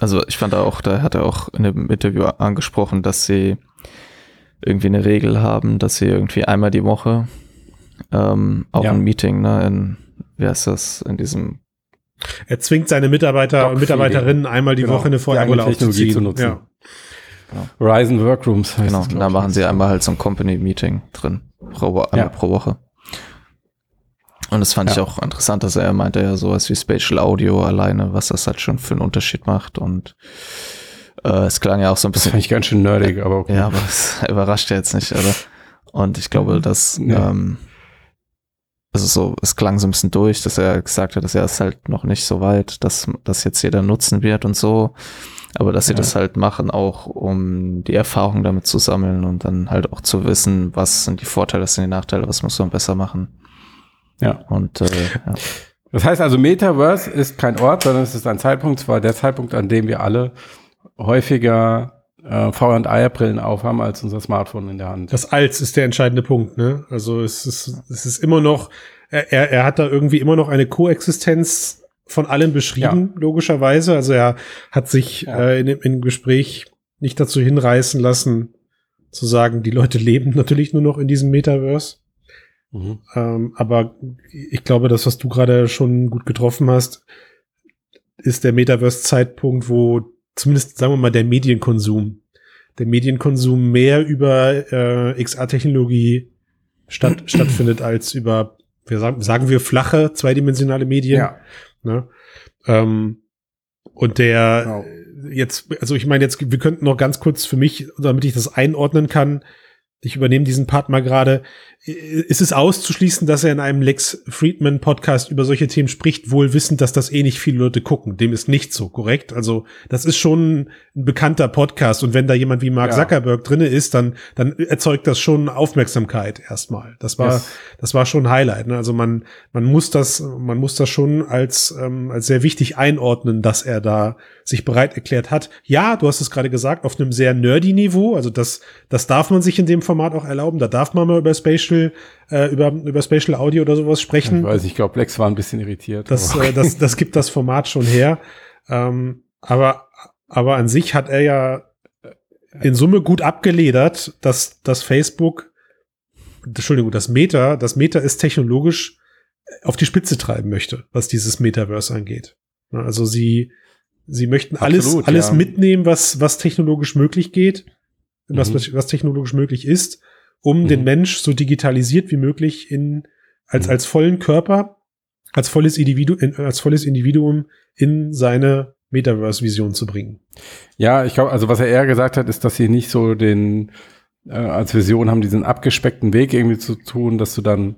Speaker 3: Also ich fand auch, da hat er auch in dem Interview angesprochen, dass sie irgendwie eine Regel haben, dass sie irgendwie einmal die Woche ähm, auch
Speaker 2: Ja.
Speaker 3: ein Meeting, ne, in, wie heißt das, in diesem,
Speaker 1: Er zwingt seine Mitarbeiter und Mitarbeiterinnen einmal die
Speaker 2: Genau,
Speaker 1: Woche eine
Speaker 2: Technologie
Speaker 1: aufzuziehen.
Speaker 2: zu nutzen.
Speaker 1: Ja.
Speaker 2: Horizon Workrooms heißt
Speaker 3: genau, da machen sie einmal halt so ein Company-Meeting drin, pro, einmal
Speaker 2: Ja.
Speaker 3: pro Woche. Und das fand ich
Speaker 2: Ja.
Speaker 3: auch interessant, dass er meinte ja sowas wie Spatial Audio alleine, was das halt schon für einen Unterschied macht und äh, es klang ja auch so ein
Speaker 2: Das
Speaker 3: bisschen
Speaker 2: fand ich ganz schön nerdig, aber okay.
Speaker 3: Ja, aber es überrascht ja jetzt nicht, oder? Und ich glaube, dass,
Speaker 2: Nee.
Speaker 3: ähm, also so, es klang so ein bisschen durch, dass er gesagt hat, dass er ist halt noch nicht so weit, dass das jetzt jeder nutzen wird und so. Aber dass sie
Speaker 2: Ja.
Speaker 3: das halt machen, auch um die Erfahrung damit zu sammeln und dann halt auch zu wissen, was sind die Vorteile, was sind die Nachteile, was muss man besser machen.
Speaker 2: Ja.
Speaker 3: Und äh, ja.
Speaker 2: Das heißt also, Metaverse ist kein Ort, sondern es ist ein Zeitpunkt, zwar der Zeitpunkt, an dem wir alle häufiger äh, VR- und AR-Brillen aufhaben als unser Smartphone in der Hand.
Speaker 1: Das Als ist der entscheidende Punkt, ne? Also es ist, es ist immer noch, er, er hat da irgendwie immer noch eine Koexistenz von allem beschrieben, logischerweise. Also er hat sich
Speaker 2: Ja.
Speaker 1: äh, in, dem- im Gespräch nicht dazu hinreißen lassen, zu sagen, die Leute leben natürlich nur noch in diesem Metaverse.
Speaker 2: Mhm.
Speaker 1: Ähm, aber ich glaube, das, was du gerade schon gut getroffen hast, ist der Metaverse-Zeitpunkt, wo zumindest sagen wir mal der Medienkonsum, der Medienkonsum mehr über äh, XR-Technologie statt, stattfindet als über, wir sagen, sagen wir flache zweidimensionale Medien.
Speaker 2: Ja.
Speaker 1: Ne? Ähm, und der
Speaker 2: Genau.
Speaker 1: jetzt, also ich meine jetzt, wir könnten noch ganz kurz für mich, damit ich das einordnen kann, ich übernehme diesen Part mal gerade. Ist es auszuschließen, dass er in einem Lex Friedman Podcast über solche Themen spricht, wohl wissend, dass das eh nicht viele Leute gucken? Dem ist nicht so, korrekt? Also, das ist schon ein bekannter Podcast und wenn da jemand wie Mark
Speaker 2: Ja.
Speaker 1: Zuckerberg drinne ist, dann, dann erzeugt das schon Aufmerksamkeit erstmal. Das war,
Speaker 2: Yes.
Speaker 1: das war schon ein Highlight. Ne? Also man, man muss das, man muss das schon als, ähm, als sehr wichtig einordnen, dass er da sich bereit erklärt hat. Ja, du hast es gerade gesagt, auf einem sehr nerdy Niveau. Also das, das darf man sich in dem Format auch erlauben. Da darf man mal über Spatial, äh, über, über Spatial Audio oder sowas
Speaker 2: Ich
Speaker 1: sprechen.
Speaker 2: weiß, ich glaube, Lex war ein bisschen irritiert.
Speaker 1: Das, äh, das, das gibt das Format schon her. Ähm, aber, aber an sich hat er ja in Summe gut abgeledert, dass, dass Facebook, Entschuldigung, das Meta, das Meta ist technologisch auf die Spitze treiben möchte, was dieses Metaverse angeht. Also sie, sie möchten alles,
Speaker 2: Absolut,
Speaker 1: alles
Speaker 2: ja.
Speaker 1: mitnehmen, was, was technologisch möglich geht, was,
Speaker 2: Mhm.
Speaker 1: was technologisch möglich ist, um
Speaker 2: Mhm.
Speaker 1: den Mensch so digitalisiert wie möglich in, als,
Speaker 2: Mhm.
Speaker 1: als vollen Körper, als volles Individu, in, als volles Individuum in seine Metaverse-Vision zu bringen.
Speaker 2: Ja, ich glaube, also was er eher gesagt hat, ist, dass sie nicht so den äh, als Vision haben, diesen abgespeckten Weg irgendwie zu tun, dass du dann,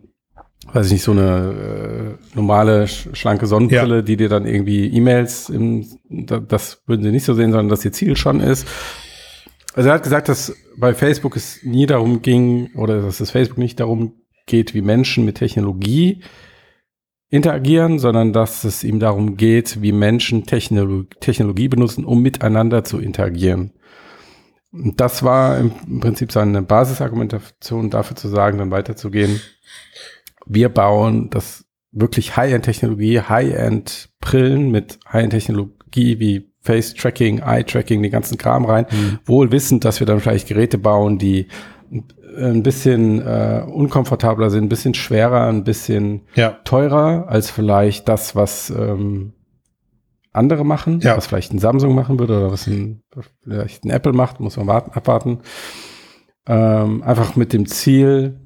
Speaker 2: weiß ich nicht, so eine äh, normale sch schlanke Sonnenbrille, die dir dann irgendwie E-Mails, das würden sie nicht so sehen, sondern dass ihr Ziel schon ist. Also er hat gesagt, dass bei Facebook es nie darum ging, oder dass es Facebook nicht darum geht, wie Menschen mit Technologie interagieren, sondern dass es ihm darum geht, wie Menschen Technolo Technologie benutzen, um miteinander zu interagieren. Und das war im, im Prinzip seine Basisargumentation dafür zu sagen, dann weiterzugehen. Wir bauen das wirklich High-End-Technologie, High-End-Brillen mit High-End-Technologie wie Face-Tracking, Eye-Tracking, den ganzen Kram rein, wohl wissend, dass wir dann vielleicht Geräte bauen, die ein bisschen äh, unkomfortabler sind, ein bisschen schwerer, ein bisschen
Speaker 1: Ja.
Speaker 2: teurer als vielleicht das, was ähm, andere machen,
Speaker 1: Ja.
Speaker 2: was vielleicht ein Samsung machen würde oder was ein, vielleicht ein Apple macht, muss man warten, abwarten. Ähm, einfach mit dem Ziel,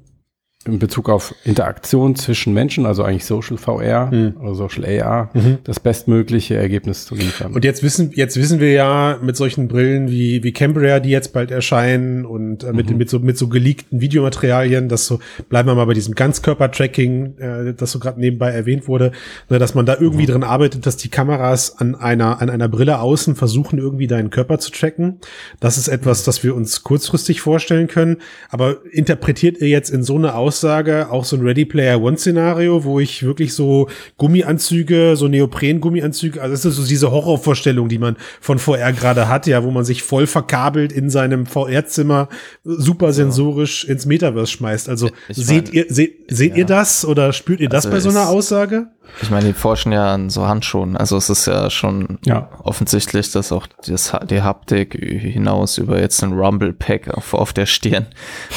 Speaker 2: in Bezug auf Interaktion zwischen Menschen, also eigentlich Social VR
Speaker 1: Mhm.
Speaker 2: oder Social AR,
Speaker 1: Mhm.
Speaker 2: das bestmögliche Ergebnis zu liefern.
Speaker 1: Und jetzt wissen, jetzt wissen wir ja mit solchen Brillen wie, wie Cambria, die jetzt bald erscheinen und äh, mit,
Speaker 2: Mhm.
Speaker 1: mit so, mit so geleakten Videomaterialien, dass so, bleiben wir mal bei diesem Ganzkörper-Tracking, äh, das so gerade nebenbei erwähnt wurde, ne, dass man da irgendwie
Speaker 2: Mhm.
Speaker 1: drin arbeitet, dass die Kameras an einer, an einer Brille außen versuchen, irgendwie deinen Körper zu tracken. Das ist etwas, das wir uns kurzfristig vorstellen können. Aber interpretiert ihr jetzt in so eine Aussage auch so ein Ready Player One Szenario, wo ich wirklich so Gummianzüge, so Neopren-Gummianzüge, also das ist so diese Horrorvorstellung, die man von VR gerade hat, ja, wo man sich voll verkabelt in seinem VR-Zimmer super sensorisch ins Metaverse schmeißt. Also
Speaker 3: Ich
Speaker 1: seht
Speaker 3: mein,
Speaker 1: ihr, seht, seht
Speaker 3: ja.
Speaker 1: ihr das oder spürt ihr das
Speaker 3: Also
Speaker 1: bei so einer Aussage?
Speaker 3: Ich meine, die forschen ja an so Handschuhen. Also es ist ja schon
Speaker 2: Ja.
Speaker 3: offensichtlich, dass auch das, die Haptik hinaus über jetzt ein Rumble Pack auf, auf der Stirn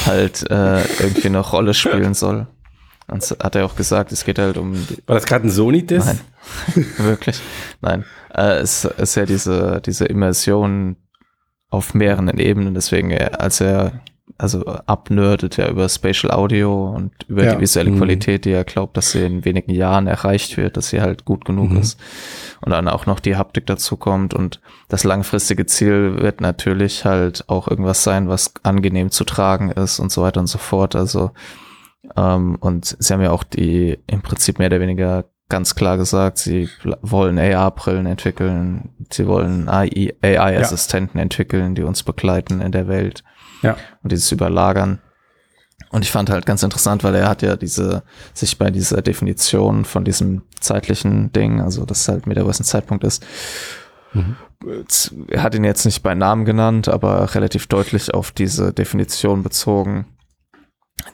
Speaker 3: halt äh, irgendwie eine Rolle spielen soll. Und hat er auch gesagt, es geht halt um die,
Speaker 2: War das gerade ein Sony-Diss?
Speaker 3: Nein, wirklich. Nein, äh, es ist ja diese, diese Immersion auf mehreren Ebenen. Deswegen, äh, als er also abnördet ja über Spatial Audio und über
Speaker 1: Ja.
Speaker 3: die visuelle
Speaker 2: Mhm.
Speaker 3: Qualität, die er glaubt, dass sie in wenigen Jahren erreicht wird, dass sie halt gut genug
Speaker 2: Mhm.
Speaker 3: ist. Und dann auch noch die Haptik dazu kommt. Und das langfristige Ziel wird natürlich halt auch irgendwas sein, was angenehm zu tragen ist und so weiter und so fort. Also ähm, und sie haben ja auch die im Prinzip mehr oder weniger ganz klar gesagt, sie wollen AR-Brillen entwickeln, sie wollen AI-Assistenten entwickeln, die uns begleiten in der Welt
Speaker 2: Ja.
Speaker 3: und dieses Überlagern. Und ich fand halt ganz interessant, weil er hat ja diese, sich bei dieser Definition von diesem zeitlichen Ding, also dass halt Metaverse ein Zeitpunkt ist,
Speaker 2: Mhm.
Speaker 3: er hat ihn jetzt nicht bei Namen genannt, aber relativ deutlich auf diese Definition bezogen.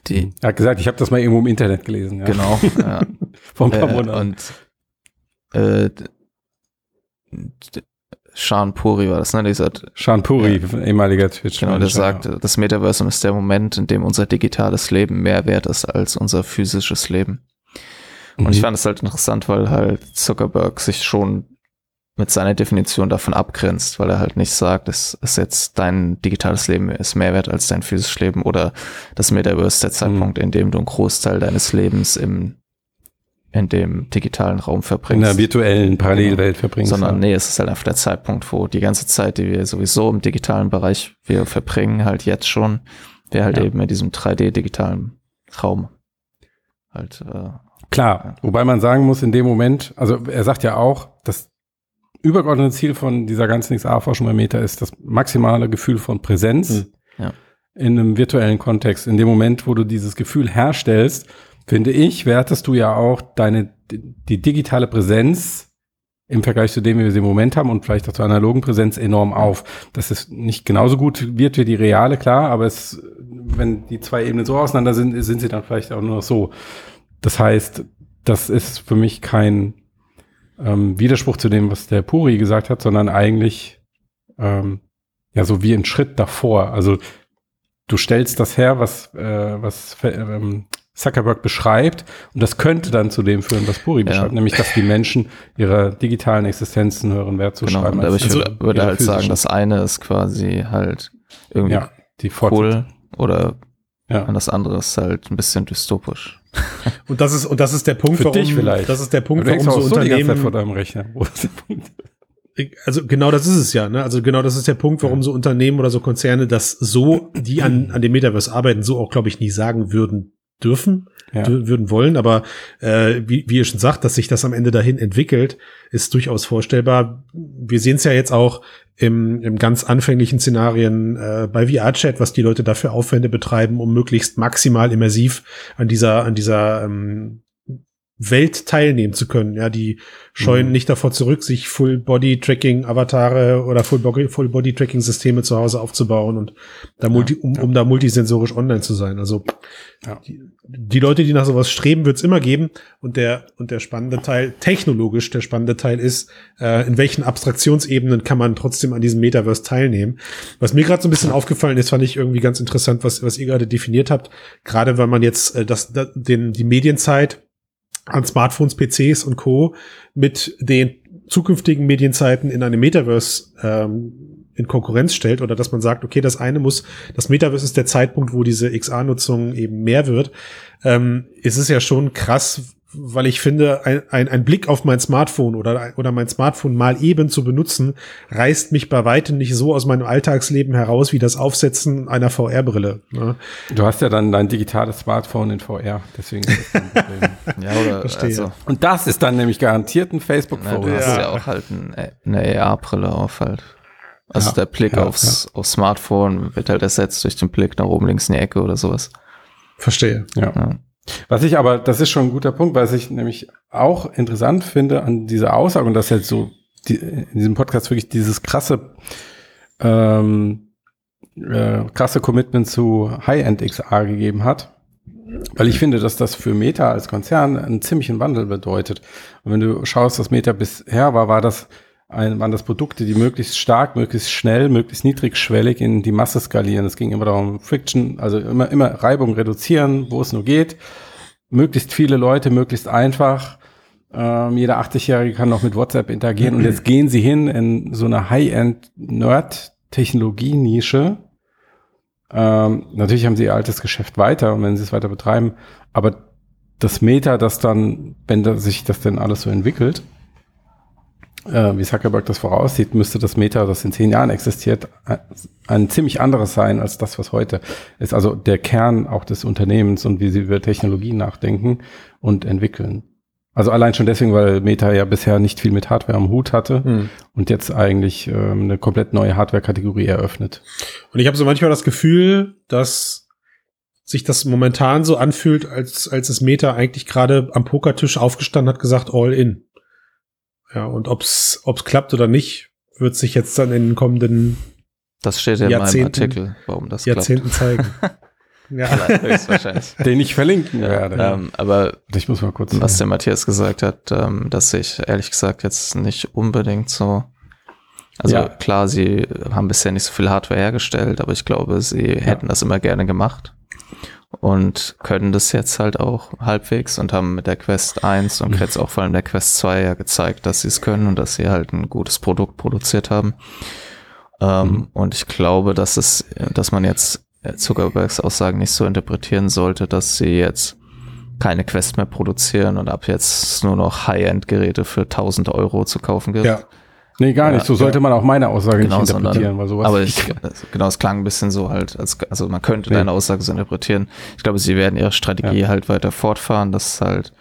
Speaker 3: Die,
Speaker 2: Er hat gesagt, ich habe das mal irgendwo im Internet gelesen. Ja.
Speaker 3: genau, ja.
Speaker 2: Vor ein paar
Speaker 3: Äh,
Speaker 2: Monaten.
Speaker 3: und äh, d- d- Sean Puri war das, ne? Dieser,
Speaker 2: Sean Puri, ehemaliger twitch
Speaker 3: genau, der sagt, das Metaversum ist der Moment, in dem unser digitales Leben mehr wert ist als unser physisches Leben. Und
Speaker 2: Mhm.
Speaker 3: ich fand es halt interessant, weil halt Zuckerberg sich schon mit seiner Definition davon abgrenzt, weil er halt nicht sagt, es ist jetzt dein digitales Leben ist mehr wert als dein physisches Leben oder das Metaverse der Zeitpunkt, in dem du einen Großteil deines Lebens im in dem digitalen Raum
Speaker 2: In
Speaker 3: verbringst.
Speaker 2: der virtuellen Parallelwelt verbringst.
Speaker 3: sondern
Speaker 2: ja.
Speaker 3: nee, es ist halt einfach der Zeitpunkt, wo die ganze Zeit, die wir sowieso im digitalen Bereich wir verbringen, halt jetzt schon, wir halt
Speaker 2: Ja.
Speaker 3: eben in diesem 3D-digitalen Raum halt äh,
Speaker 2: Klar, wobei man sagen muss, in dem Moment, also er sagt ja auch, das übergeordnete Ziel von dieser ganzen XA-Forschung bei Meta ist das maximale Gefühl von Präsenz
Speaker 1: Hm.
Speaker 3: Ja.
Speaker 2: in einem virtuellen Kontext. In dem Moment, wo du dieses Gefühl herstellst, finde ich, wertest du ja auch deine, die digitale Präsenz im Vergleich zu dem, wie wir sie im Moment haben und vielleicht auch zur analogen Präsenz enorm auf. Dass es nicht genauso gut wird wie die reale, klar, aber es, wenn die zwei Ebenen so auseinander sind, sind sie dann vielleicht auch nur noch so. Das heißt, das ist für mich kein ähm, Widerspruch zu dem, was der Puri gesagt hat, sondern eigentlich ähm, ja so wie ein Schritt davor. Also du stellst das her, was, äh, was ähm, Zuckerberg beschreibt und das könnte dann zu dem führen, was Puri
Speaker 3: Ja.
Speaker 2: beschreibt, nämlich dass die Menschen ihrer digitalen Existenz einen höheren Wert
Speaker 3: genau.
Speaker 2: zuschreiben.
Speaker 3: Und aber ich würde, würde halt sagen,
Speaker 2: physischen.
Speaker 3: das eine ist quasi halt irgendwie
Speaker 2: ja, die
Speaker 3: cool oder
Speaker 2: Ja.
Speaker 3: und das andere ist halt ein bisschen dystopisch.
Speaker 1: Und das ist, und das ist der Punkt,
Speaker 2: Für
Speaker 1: warum,
Speaker 2: dich vielleicht.
Speaker 1: das ist der Punkt, warum so
Speaker 2: so
Speaker 1: Unternehmen,
Speaker 2: vor deinem Rechner. Wo ist der Punkt?
Speaker 1: also genau das ist es ja, ne? Also genau das ist der Punkt, warum so Unternehmen oder so Konzerne das so, die an, an dem Metaverse arbeiten, so auch, glaube ich, nie sagen würden dürfen,
Speaker 2: Ja.
Speaker 1: würden wollen. Aber äh, wie, wie ihr schon sagt, dass sich das am Ende dahin entwickelt, ist durchaus vorstellbar. Wir sehen es ja jetzt auch im, im ganz anfänglichen Szenarien äh, bei VR-Chat, was die Leute dafür Aufwände betreiben, um möglichst maximal immersiv an dieser, an dieser ähm, Welt teilnehmen zu können. Ja, die scheuen
Speaker 2: Mhm.
Speaker 1: nicht davor zurück, sich Full-Body-Tracking-Avatare oder Full-Body- Full-Body-Tracking-Systeme zu Hause aufzubauen und da multi, um, um da multisensorisch online zu sein. Also
Speaker 2: Ja.
Speaker 1: die, die Leute, die nach sowas streben, wird es immer geben. Und der, und der spannende Teil, technologisch, der spannende Teil ist, äh, in welchen Abstraktionsebenen kann man trotzdem an diesem Metaverse teilnehmen. Was mir gerade so ein bisschen aufgefallen ist, fand ich irgendwie ganz interessant, was, was ihr gerade definiert habt. Gerade wenn man jetzt äh, das, das, den, die Medienzeit an Smartphones, PCs und Co. mit den zukünftigen Medienzeiten in einem Metaverse ähm, in Konkurrenz stellt oder dass man sagt, okay, das eine muss, das Metaverse ist der Zeitpunkt, wo diese XA-Nutzung eben mehr wird, ähm, ist es ja schon krass, weil ich finde, ein, ein, ein Blick auf mein Smartphone oder, oder mein Smartphone mal eben zu benutzen, reißt mich bei weitem nicht so aus meinem Alltagsleben heraus wie das Aufsetzen einer VR-Brille. Ne?
Speaker 2: Du hast ja dann dein digitales Smartphone in VR, deswegen ist das ein Problem.
Speaker 3: Ja, oder
Speaker 1: Verstehe.
Speaker 3: also,
Speaker 2: Und das ist dann nämlich garantiert ein
Speaker 3: na,
Speaker 2: Facebook-Foto.
Speaker 3: du hast
Speaker 1: Ja.
Speaker 3: ja auch halt ein, eine AR-Brille auf halt. Also
Speaker 2: Ja,
Speaker 3: der Blick
Speaker 2: ja,
Speaker 3: aufs, aufs Smartphone wird halt ersetzt durch den Blick nach oben links in die Ecke oder sowas.
Speaker 1: Verstehe.
Speaker 2: Ja. Was ich aber, das ist schon ein guter Punkt, was ich nämlich auch interessant finde an dieser Aussage und dass jetzt so die, in diesem Podcast wirklich dieses krasse, ähm, äh, krasse Commitment zu High-End XR gegeben hat. Weil ich finde, dass das für Meta als Konzern einen ziemlichen Wandel bedeutet. Und wenn du schaust, was Meta bisher war, war das ein, waren das Produkte, die möglichst stark, möglichst schnell, möglichst niedrigschwellig in die Masse skalieren. Es ging immer darum, Friction, also immer, immer Reibung reduzieren, wo es nur geht. Möglichst viele Leute, möglichst einfach. Ähm, jeder 80-Jährige kann noch mit WhatsApp interagieren. Und jetzt gehen sie hin in so eine High-End-Nerd-Technologie-Nische. Ähm, natürlich haben sie ihr altes Geschäft weiter und wenn sie es weiter betreiben, aber das Meta, das dann, wenn da sich das denn alles so entwickelt, äh, wie Zuckerberg das voraussieht, müsste das Meta, das in zehn Jahren existiert, ein, ein ziemlich anderes sein als das, was heute ist. Also der Kern auch des Unternehmens und wie sie über Technologien nachdenken und entwickeln. Also allein schon deswegen, weil Meta ja bisher nicht viel mit Hardware am Hut hatte
Speaker 1: Hm.
Speaker 2: und jetzt eigentlich ähm, eine komplett neue Hardware-Kategorie eröffnet.
Speaker 1: Und ich habe so manchmal das Gefühl, dass sich das momentan so anfühlt, als, als es Meta eigentlich gerade am Pokertisch aufgestanden hat, gesagt, all in. Ja, und ob's, ob's klappt oder nicht, wird sich jetzt dann in den kommenden
Speaker 3: Das steht ja in meinem
Speaker 1: Jahrzehnten-
Speaker 3: Artikel, warum das
Speaker 1: Jahrzehnten zeigen. ja.
Speaker 3: klappt. Höchstwahrscheinlich.
Speaker 2: Den ich verlinken werde.
Speaker 3: ähm, aber
Speaker 2: ich muss mal kurz.
Speaker 3: was der Matthias gesagt hat, ähm, dass ich ehrlich gesagt jetzt nicht unbedingt so. Also
Speaker 2: Ja.
Speaker 3: klar, sie haben bisher nicht so viel Hardware hergestellt, aber ich glaube, sie hätten das immer gerne gemacht. Und können das jetzt halt auch halbwegs und haben mit der Quest 1 und jetzt auch vor allem der Quest 2 ja gezeigt, dass sie es können und dass sie halt ein gutes Produkt produziert haben. Ähm, mhm. Und ich glaube, dass es, dass man jetzt Zuckerbergs Aussagen nicht so interpretieren sollte, dass sie jetzt keine Quest mehr produzieren und ab jetzt nur noch High-End-Geräte für 1000 Euro zu kaufen gibt. Ja.
Speaker 2: Nee, gar nicht. So sollte man auch meine Aussage
Speaker 3: genau,
Speaker 2: nicht interpretieren,
Speaker 3: weil sowas. Aber ich, genau, es klang ein bisschen so halt, als, also man könnte nee. deine Aussage so interpretieren. Ich glaube, sie werden ihre Strategie halt weiter fortfahren, dass es halt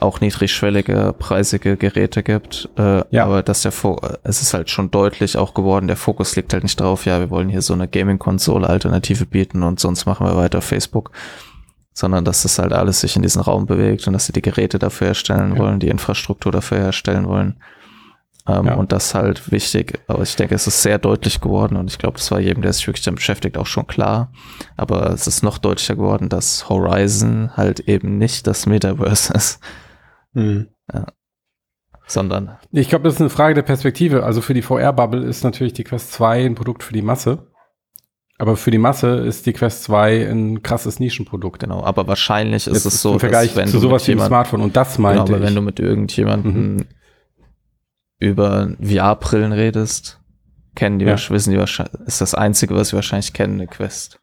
Speaker 3: auch niedrigschwellige, preisige Geräte gibt. Äh, ja. Aber dass der Fo es ist halt schon deutlich auch geworden, der Fokus liegt halt nicht drauf, ja, wir wollen hier so eine Gaming-Konsole-Alternative bieten und sonst machen wir weiter Facebook sondern dass das halt alles sich in diesen Raum bewegt und dass sie die Geräte dafür herstellen ja. wollen, die Infrastruktur dafür herstellen wollen. Ähm, ja. Und das halt wichtig. Aber ich denke, es ist sehr deutlich geworden und ich glaube, das war jedem, der sich wirklich damit beschäftigt, auch schon klar. Aber es ist noch deutlicher geworden, dass Horizon halt eben nicht das Metaverse ist. Mhm. Ja. Sondern.
Speaker 2: Ich glaube, das ist eine Frage der Perspektive. Also für die VR-Bubble ist natürlich die Quest 2 ein Produkt für die Masse. Aber für die Masse ist die Quest 2 ein krasses Nischenprodukt.
Speaker 3: Genau, aber wahrscheinlich ist Jetzt es so,
Speaker 2: im Vergleich dass, zu sowas wie einem Smartphone und das meinte genau, aber
Speaker 3: ich. wenn du mit irgendjemandem mhm. Über VR-Brillen redest, kennen die, ja. wissen die wahrscheinlich, ist das einzige, was sie wahrscheinlich kennen, eine Quest.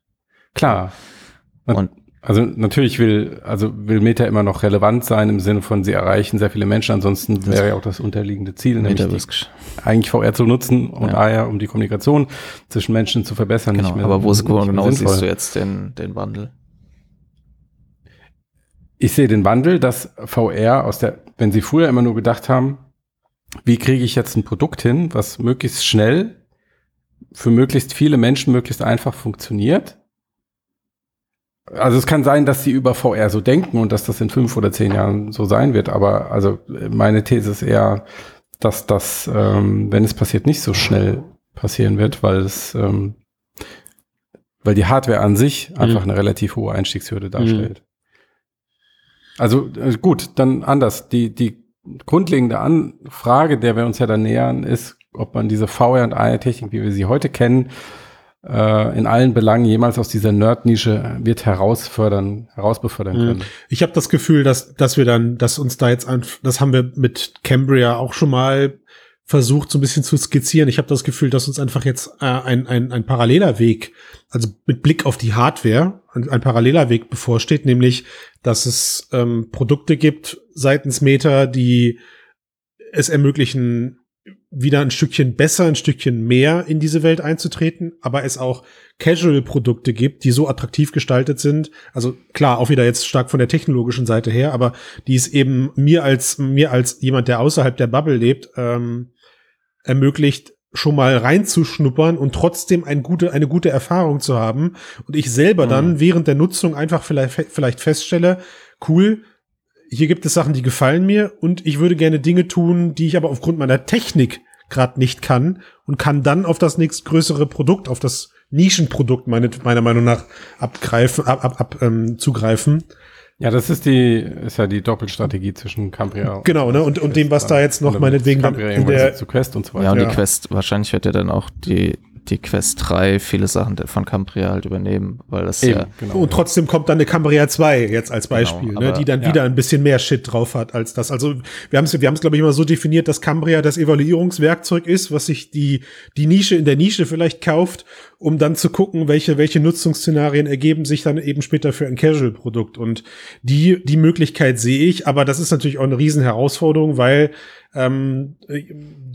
Speaker 2: Klar. Und also natürlich will, also will Meta immer noch relevant sein im Sinne von, sie erreichen sehr viele Menschen. Ansonsten wäre ja auch das unterliegende Ziel, nämlich eigentlich VR zu nutzen und ja. AR, um die Kommunikation zwischen Menschen zu verbessern.
Speaker 3: Genau, aber wo, wo genau siehst du jetzt den, den Wandel?
Speaker 2: Ich sehe den Wandel, dass VR aus der, wenn sie früher immer nur gedacht haben, wie kriege ich jetzt ein Produkt hin, was möglichst schnell für möglichst viele Menschen möglichst einfach funktioniert, also es kann sein, dass sie über VR so denken und dass das in fünf oder zehn Jahren so sein wird, aber also meine These ist eher, dass das, ähm, wenn es passiert, nicht so schnell passieren wird, weil es, ähm, weil die Hardware an sich mhm. einfach eine relativ hohe Einstiegshürde darstellt. Mhm. Also äh, gut, dann anders. Die, die grundlegende Anfrage, der wir uns ja dann nähern, ist, ob man diese VR und AR-Technik, wie wir sie heute kennen, äh, in allen Belangen jemals aus dieser Nerd-Nische wird herausfördern, herausbefördern mhm. können.
Speaker 1: Ich habe das Gefühl, dass, dass wir dann, dass uns da jetzt, an, das haben wir mit Cambria auch schon mal versucht, so ein bisschen zu skizzieren. Ich habe das Gefühl, dass uns einfach jetzt äh, ein, ein, ein paralleler Weg, also mit Blick auf die Hardware, ein, ein paralleler Weg bevorsteht, nämlich, dass es ähm, Produkte gibt seitens Meta, die es ermöglichen, wieder ein Stückchen besser, ein Stückchen mehr in diese Welt einzutreten, aber es auch Casual-Produkte gibt, die so attraktiv gestaltet sind. Also klar, auch wieder jetzt stark von der technologischen Seite her, aber die es eben mir als mir als jemand, der außerhalb der Bubble lebt, ähm, ermöglicht, schon mal reinzuschnuppern und trotzdem ein gute, eine gute Erfahrung zu haben. Und ich selber mhm. dann während der Nutzung einfach vielleicht, vielleicht feststelle, cool, hier gibt es Sachen, die gefallen mir und ich würde gerne Dinge tun, die ich aber aufgrund meiner Technik gerade nicht kann und kann dann auf das nächstgrößere Produkt, auf das Nischenprodukt meine, meiner Meinung nach abgreifen, ab, ab, ab ähm, zugreifen.
Speaker 2: Ja, das ist die, ist ja die Doppelstrategie zwischen Cambria
Speaker 1: und Genau, ne, und, und dem, was da jetzt noch meinetwegen dann
Speaker 2: in der, zu Quest und so weiter.
Speaker 3: Ja, und die Quest, wahrscheinlich wird ja dann auch die, die Quest 3 viele Sachen von Cambria halt übernehmen, weil das Eben, ja.
Speaker 1: Genau, und trotzdem kommt dann eine Cambria 2 jetzt als genau, Beispiel, genau, ne, die dann ja. wieder ein bisschen mehr Shit drauf hat als das. Also wir haben es, wir haben es glaube ich immer so definiert, dass Cambria das Evaluierungswerkzeug ist, was sich die die Nische in der Nische vielleicht kauft, um dann zu gucken, welche welche Nutzungsszenarien ergeben sich dann eben später für ein Casual-Produkt. Und die die Möglichkeit sehe ich, aber das ist natürlich auch eine riesen Herausforderung, weil ähm,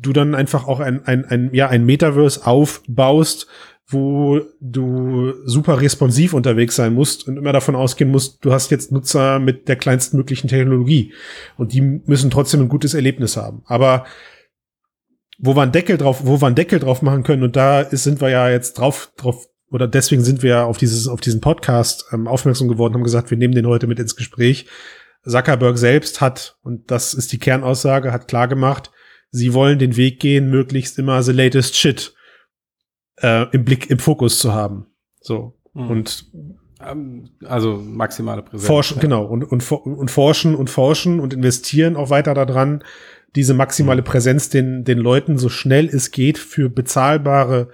Speaker 1: du dann einfach auch ein, ein, ein, ja, ein Metaverse aufbaust, wo du super responsiv unterwegs sein musst und immer davon ausgehen musst, du hast jetzt Nutzer mit der kleinsten möglichen Technologie und die müssen trotzdem ein gutes Erlebnis haben. Aber wo wir einen Deckel drauf, wo wir einen Deckel drauf machen können und da ist, sind wir ja jetzt drauf, drauf oder deswegen sind wir auf dieses, auf diesen Podcast ähm, aufmerksam geworden, haben gesagt, wir nehmen den heute mit ins Gespräch. Zuckerberg selbst hat, und das ist die Kernaussage, hat klar gemacht, sie wollen den Weg gehen, möglichst immer the latest shit äh, im Blick, im Fokus zu haben. So. Mhm. Und
Speaker 2: ähm, also maximale Präsenz.
Speaker 1: Forschen, ja. genau, und, und, und forschen und forschen und investieren auch weiter daran, diese maximale mhm. Präsenz den, den Leuten so schnell es geht für bezahlbare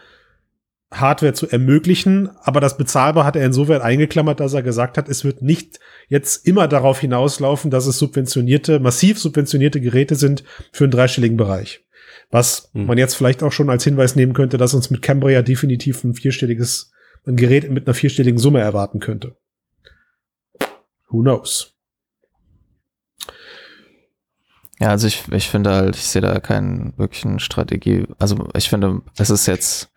Speaker 1: Hardware zu ermöglichen, aber das bezahlbar hat er insofern eingeklammert, dass er gesagt hat, es wird nicht jetzt immer darauf hinauslaufen, dass es subventionierte, massiv subventionierte Geräte sind für einen dreistelligen Bereich. Was hm. man jetzt vielleicht auch schon als Hinweis nehmen könnte, dass uns mit Cambria definitiv ein vierstelliges, ein Gerät mit einer vierstelligen Summe erwarten könnte. Who knows?
Speaker 3: Ja, also ich, ich finde halt, ich sehe da keinen wirklichen Strategie. Also ich finde, es ist jetzt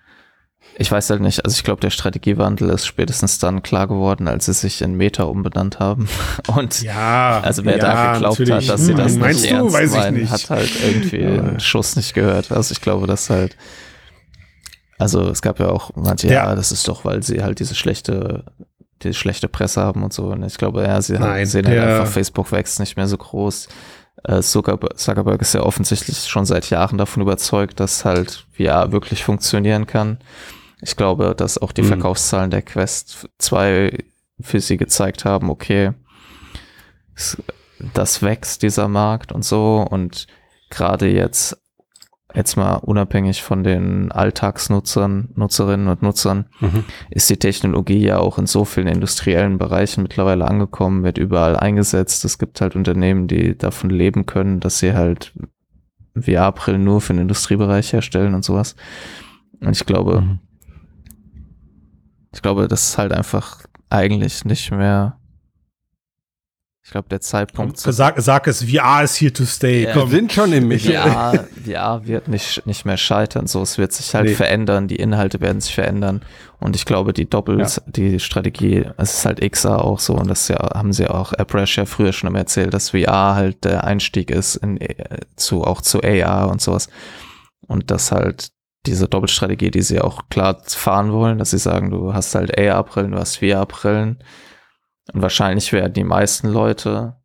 Speaker 3: ich weiß halt nicht, also ich glaube, der Strategiewandel ist spätestens dann klar geworden, als sie sich in Meta umbenannt haben. Und
Speaker 1: ja,
Speaker 3: also wer
Speaker 1: ja,
Speaker 3: da geglaubt
Speaker 1: natürlich.
Speaker 3: hat, dass sie das
Speaker 1: hm,
Speaker 3: nicht
Speaker 1: du?
Speaker 3: ernst
Speaker 1: weiß
Speaker 3: meinen,
Speaker 1: ich nicht.
Speaker 3: hat halt irgendwie ja. einen Schuss nicht gehört. Also ich glaube, dass halt, also es gab ja auch manche, ja, ja das ist doch, weil sie halt diese schlechte die schlechte Presse haben und so. Und ich glaube, ja, sie
Speaker 1: Nein,
Speaker 3: sehen halt einfach, Facebook wächst nicht mehr so groß. Äh, Zuckerberg, Zuckerberg ist ja offensichtlich schon seit Jahren davon überzeugt, dass halt VR wirklich funktionieren kann. Ich glaube, dass auch die mhm. Verkaufszahlen der Quest 2 für sie gezeigt haben, okay, das wächst dieser Markt und so und gerade jetzt jetzt mal unabhängig von den Alltagsnutzern, Nutzerinnen und Nutzern, mhm. ist die Technologie ja auch in so vielen industriellen Bereichen mittlerweile angekommen, wird überall eingesetzt. Es gibt halt Unternehmen, die davon leben können, dass sie halt VR-Brillen nur für den Industriebereich herstellen und sowas. Und ich glaube, mhm. Ich glaube, das ist halt einfach eigentlich nicht mehr. Ich glaube, der Zeitpunkt.
Speaker 1: Komm, sag, sag es, VR ist here to stay.
Speaker 2: Ja, Komm. Wir sind schon im
Speaker 3: Michel. VR, VR wird nicht, nicht mehr scheitern. So, es wird sich halt nee. verändern. Die Inhalte werden sich verändern. Und ich glaube, die Doppel, ja. die Strategie, es ist halt XR auch so. Und das ja, haben sie auch AppRash ja früher schon immer erzählt, dass VR halt der Einstieg ist in, zu, auch zu AR und sowas. Und das halt diese Doppelstrategie, die sie auch klar fahren wollen, dass sie sagen, du hast halt AR-Brillen, du hast VR-Brillen. Und wahrscheinlich werden die meisten Leute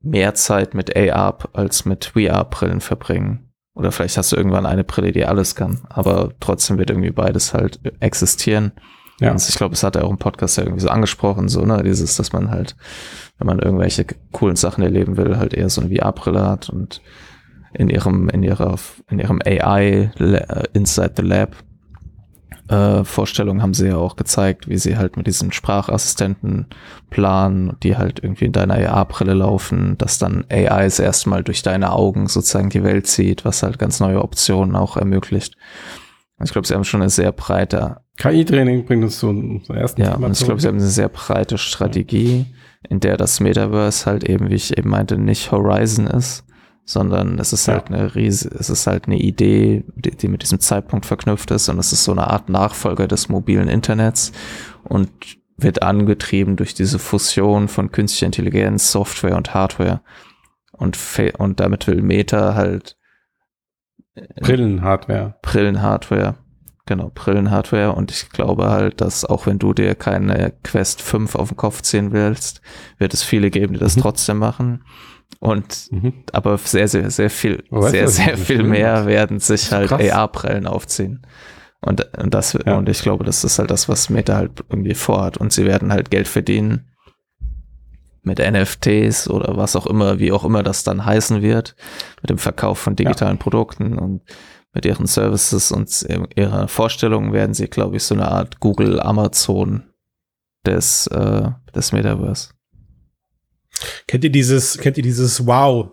Speaker 3: mehr Zeit mit AR als mit VR-Brillen verbringen. Oder vielleicht hast du irgendwann eine Brille, die alles kann. Aber trotzdem wird irgendwie beides halt existieren. Ja. Und ich glaube, es hat er auch im Podcast ja irgendwie so angesprochen, so, ne, dieses, dass man halt, wenn man irgendwelche coolen Sachen erleben will, halt eher so eine VR-Brille hat und in ihrem, in ihrer, in ihrem AI äh, Inside the Lab äh, Vorstellung haben sie ja auch gezeigt, wie sie halt mit diesen Sprachassistenten planen, die halt irgendwie in deiner AR-Brille laufen, dass dann AI es erstmal durch deine Augen sozusagen die Welt sieht, was halt ganz neue Optionen auch ermöglicht. Ich glaube, sie haben schon eine sehr breite
Speaker 2: KI-Training bringt uns zum ersten
Speaker 3: Ja, und ich glaube, sie haben eine sehr breite Strategie, in der das Metaverse halt eben, wie ich eben meinte, nicht Horizon ist, sondern es ist ja. halt eine riese, es ist halt eine Idee, die, die, mit diesem Zeitpunkt verknüpft ist und es ist so eine Art Nachfolger des mobilen Internets und wird angetrieben durch diese Fusion von künstlicher Intelligenz, Software und Hardware. Und, und damit will Meta halt
Speaker 2: äh, Brillenhardware.
Speaker 3: Brillenhardware. Genau, Brillenhardware. Und ich glaube halt, dass auch wenn du dir keine Quest 5 auf den Kopf ziehen willst, wird es viele geben, die das mhm. trotzdem machen. Und mhm. aber sehr, sehr, sehr viel, weißt sehr, sehr viel mehr werden sich halt AR-Brillen aufziehen. Und, und das, ja. und ich glaube, das ist halt das, was Meta halt irgendwie vorhat. Und sie werden halt Geld verdienen mit NFTs oder was auch immer, wie auch immer das dann heißen wird, mit dem Verkauf von digitalen ja. Produkten und mit ihren Services und ihrer Vorstellungen werden sie, glaube ich, so eine Art Google Amazon des, äh, des Metaverse.
Speaker 1: Kennt ihr dieses, kennt ihr dieses Wow,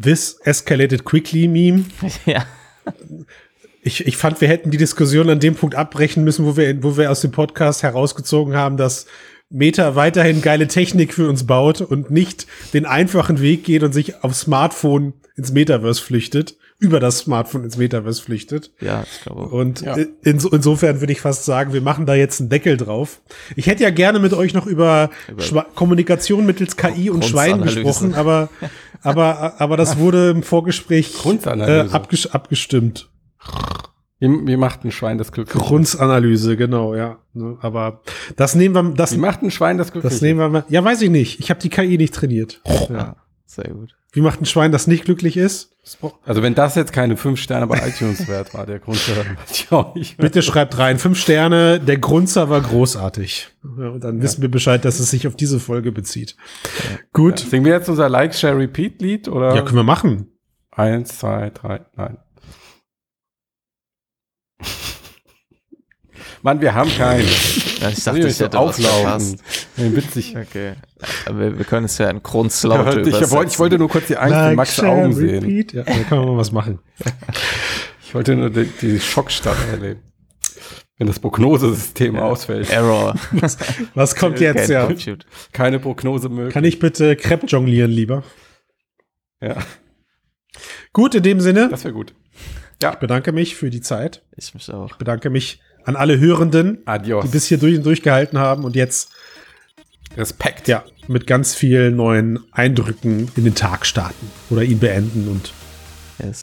Speaker 1: this escalated quickly Meme?
Speaker 3: Ja.
Speaker 1: Ich, ich fand, wir hätten die Diskussion an dem Punkt abbrechen müssen, wo wir, wo wir aus dem Podcast herausgezogen haben, dass Meta weiterhin geile Technik für uns baut und nicht den einfachen Weg geht und sich aufs Smartphone ins Metaverse flüchtet über das Smartphone ins Metaverse flüchtet.
Speaker 3: Ja, ich glaube.
Speaker 1: Und
Speaker 3: ja.
Speaker 1: in, insofern würde ich fast sagen, wir machen da jetzt einen Deckel drauf. Ich hätte ja gerne mit euch noch über, über Kommunikation mittels KI und Schwein gesprochen, aber, aber, aber das wurde im Vorgespräch äh, abges abgestimmt.
Speaker 2: Wie, macht ein Schwein das glücklich?
Speaker 1: Grundsanalyse, genau, ja. Ne, aber das nehmen wir. Das,
Speaker 2: wie macht ein Schwein das glücklich?
Speaker 1: Das nehmen wir mal. Ja, weiß ich nicht. Ich habe die KI nicht trainiert.
Speaker 3: Ja, sehr gut.
Speaker 1: Wie macht ein Schwein, das nicht glücklich ist?
Speaker 2: Also wenn das jetzt keine fünf Sterne bei iTunes wert war, der Grundserver, weiß ich auch
Speaker 1: nicht. Bitte schreibt rein, fünf Sterne, der Grundserver großartig. Ja, und dann ja. wissen wir Bescheid, dass es sich auf diese Folge bezieht. Ja. Gut.
Speaker 2: Singen wir jetzt unser Like, Share, Repeat Lied oder?
Speaker 1: Ja, können wir machen.
Speaker 2: Eins, zwei, drei, nein. Mann, wir haben keinen.
Speaker 3: Ja, ich dachte, ich hätte was
Speaker 2: auflaufen. Nee, witzig.
Speaker 3: Okay. Aber wir, können es ja in
Speaker 2: Ja,
Speaker 3: Grundslaute
Speaker 2: ich,
Speaker 3: übersetzen.
Speaker 2: wollte, ich wollte nur kurz die Angst in Max
Speaker 1: share,
Speaker 2: Augen sehen.
Speaker 1: Ja, da kann man mal was machen.
Speaker 2: Ich wollte nur die, die Schockstarre erleben. Wenn das Prognosesystem ausfällt.
Speaker 3: Error.
Speaker 1: Was kommt jetzt, ja?
Speaker 3: compute.
Speaker 2: Keine Prognose möglich.
Speaker 1: Kann ich bitte Crepe jonglieren, lieber?
Speaker 2: Ja,
Speaker 1: Gut, in dem Sinne,
Speaker 2: das wäre gut.
Speaker 1: ich bedanke mich für die Zeit.
Speaker 3: Ich mich auch.
Speaker 1: bedanke mich an alle Hörenden,
Speaker 2: Adios.
Speaker 1: die bis hier durch und durchgehalten haben und jetzt
Speaker 2: Respekt.
Speaker 1: ja mit ganz vielen neuen Eindrücken in den Tag starten oder ihn beenden und
Speaker 3: Yes.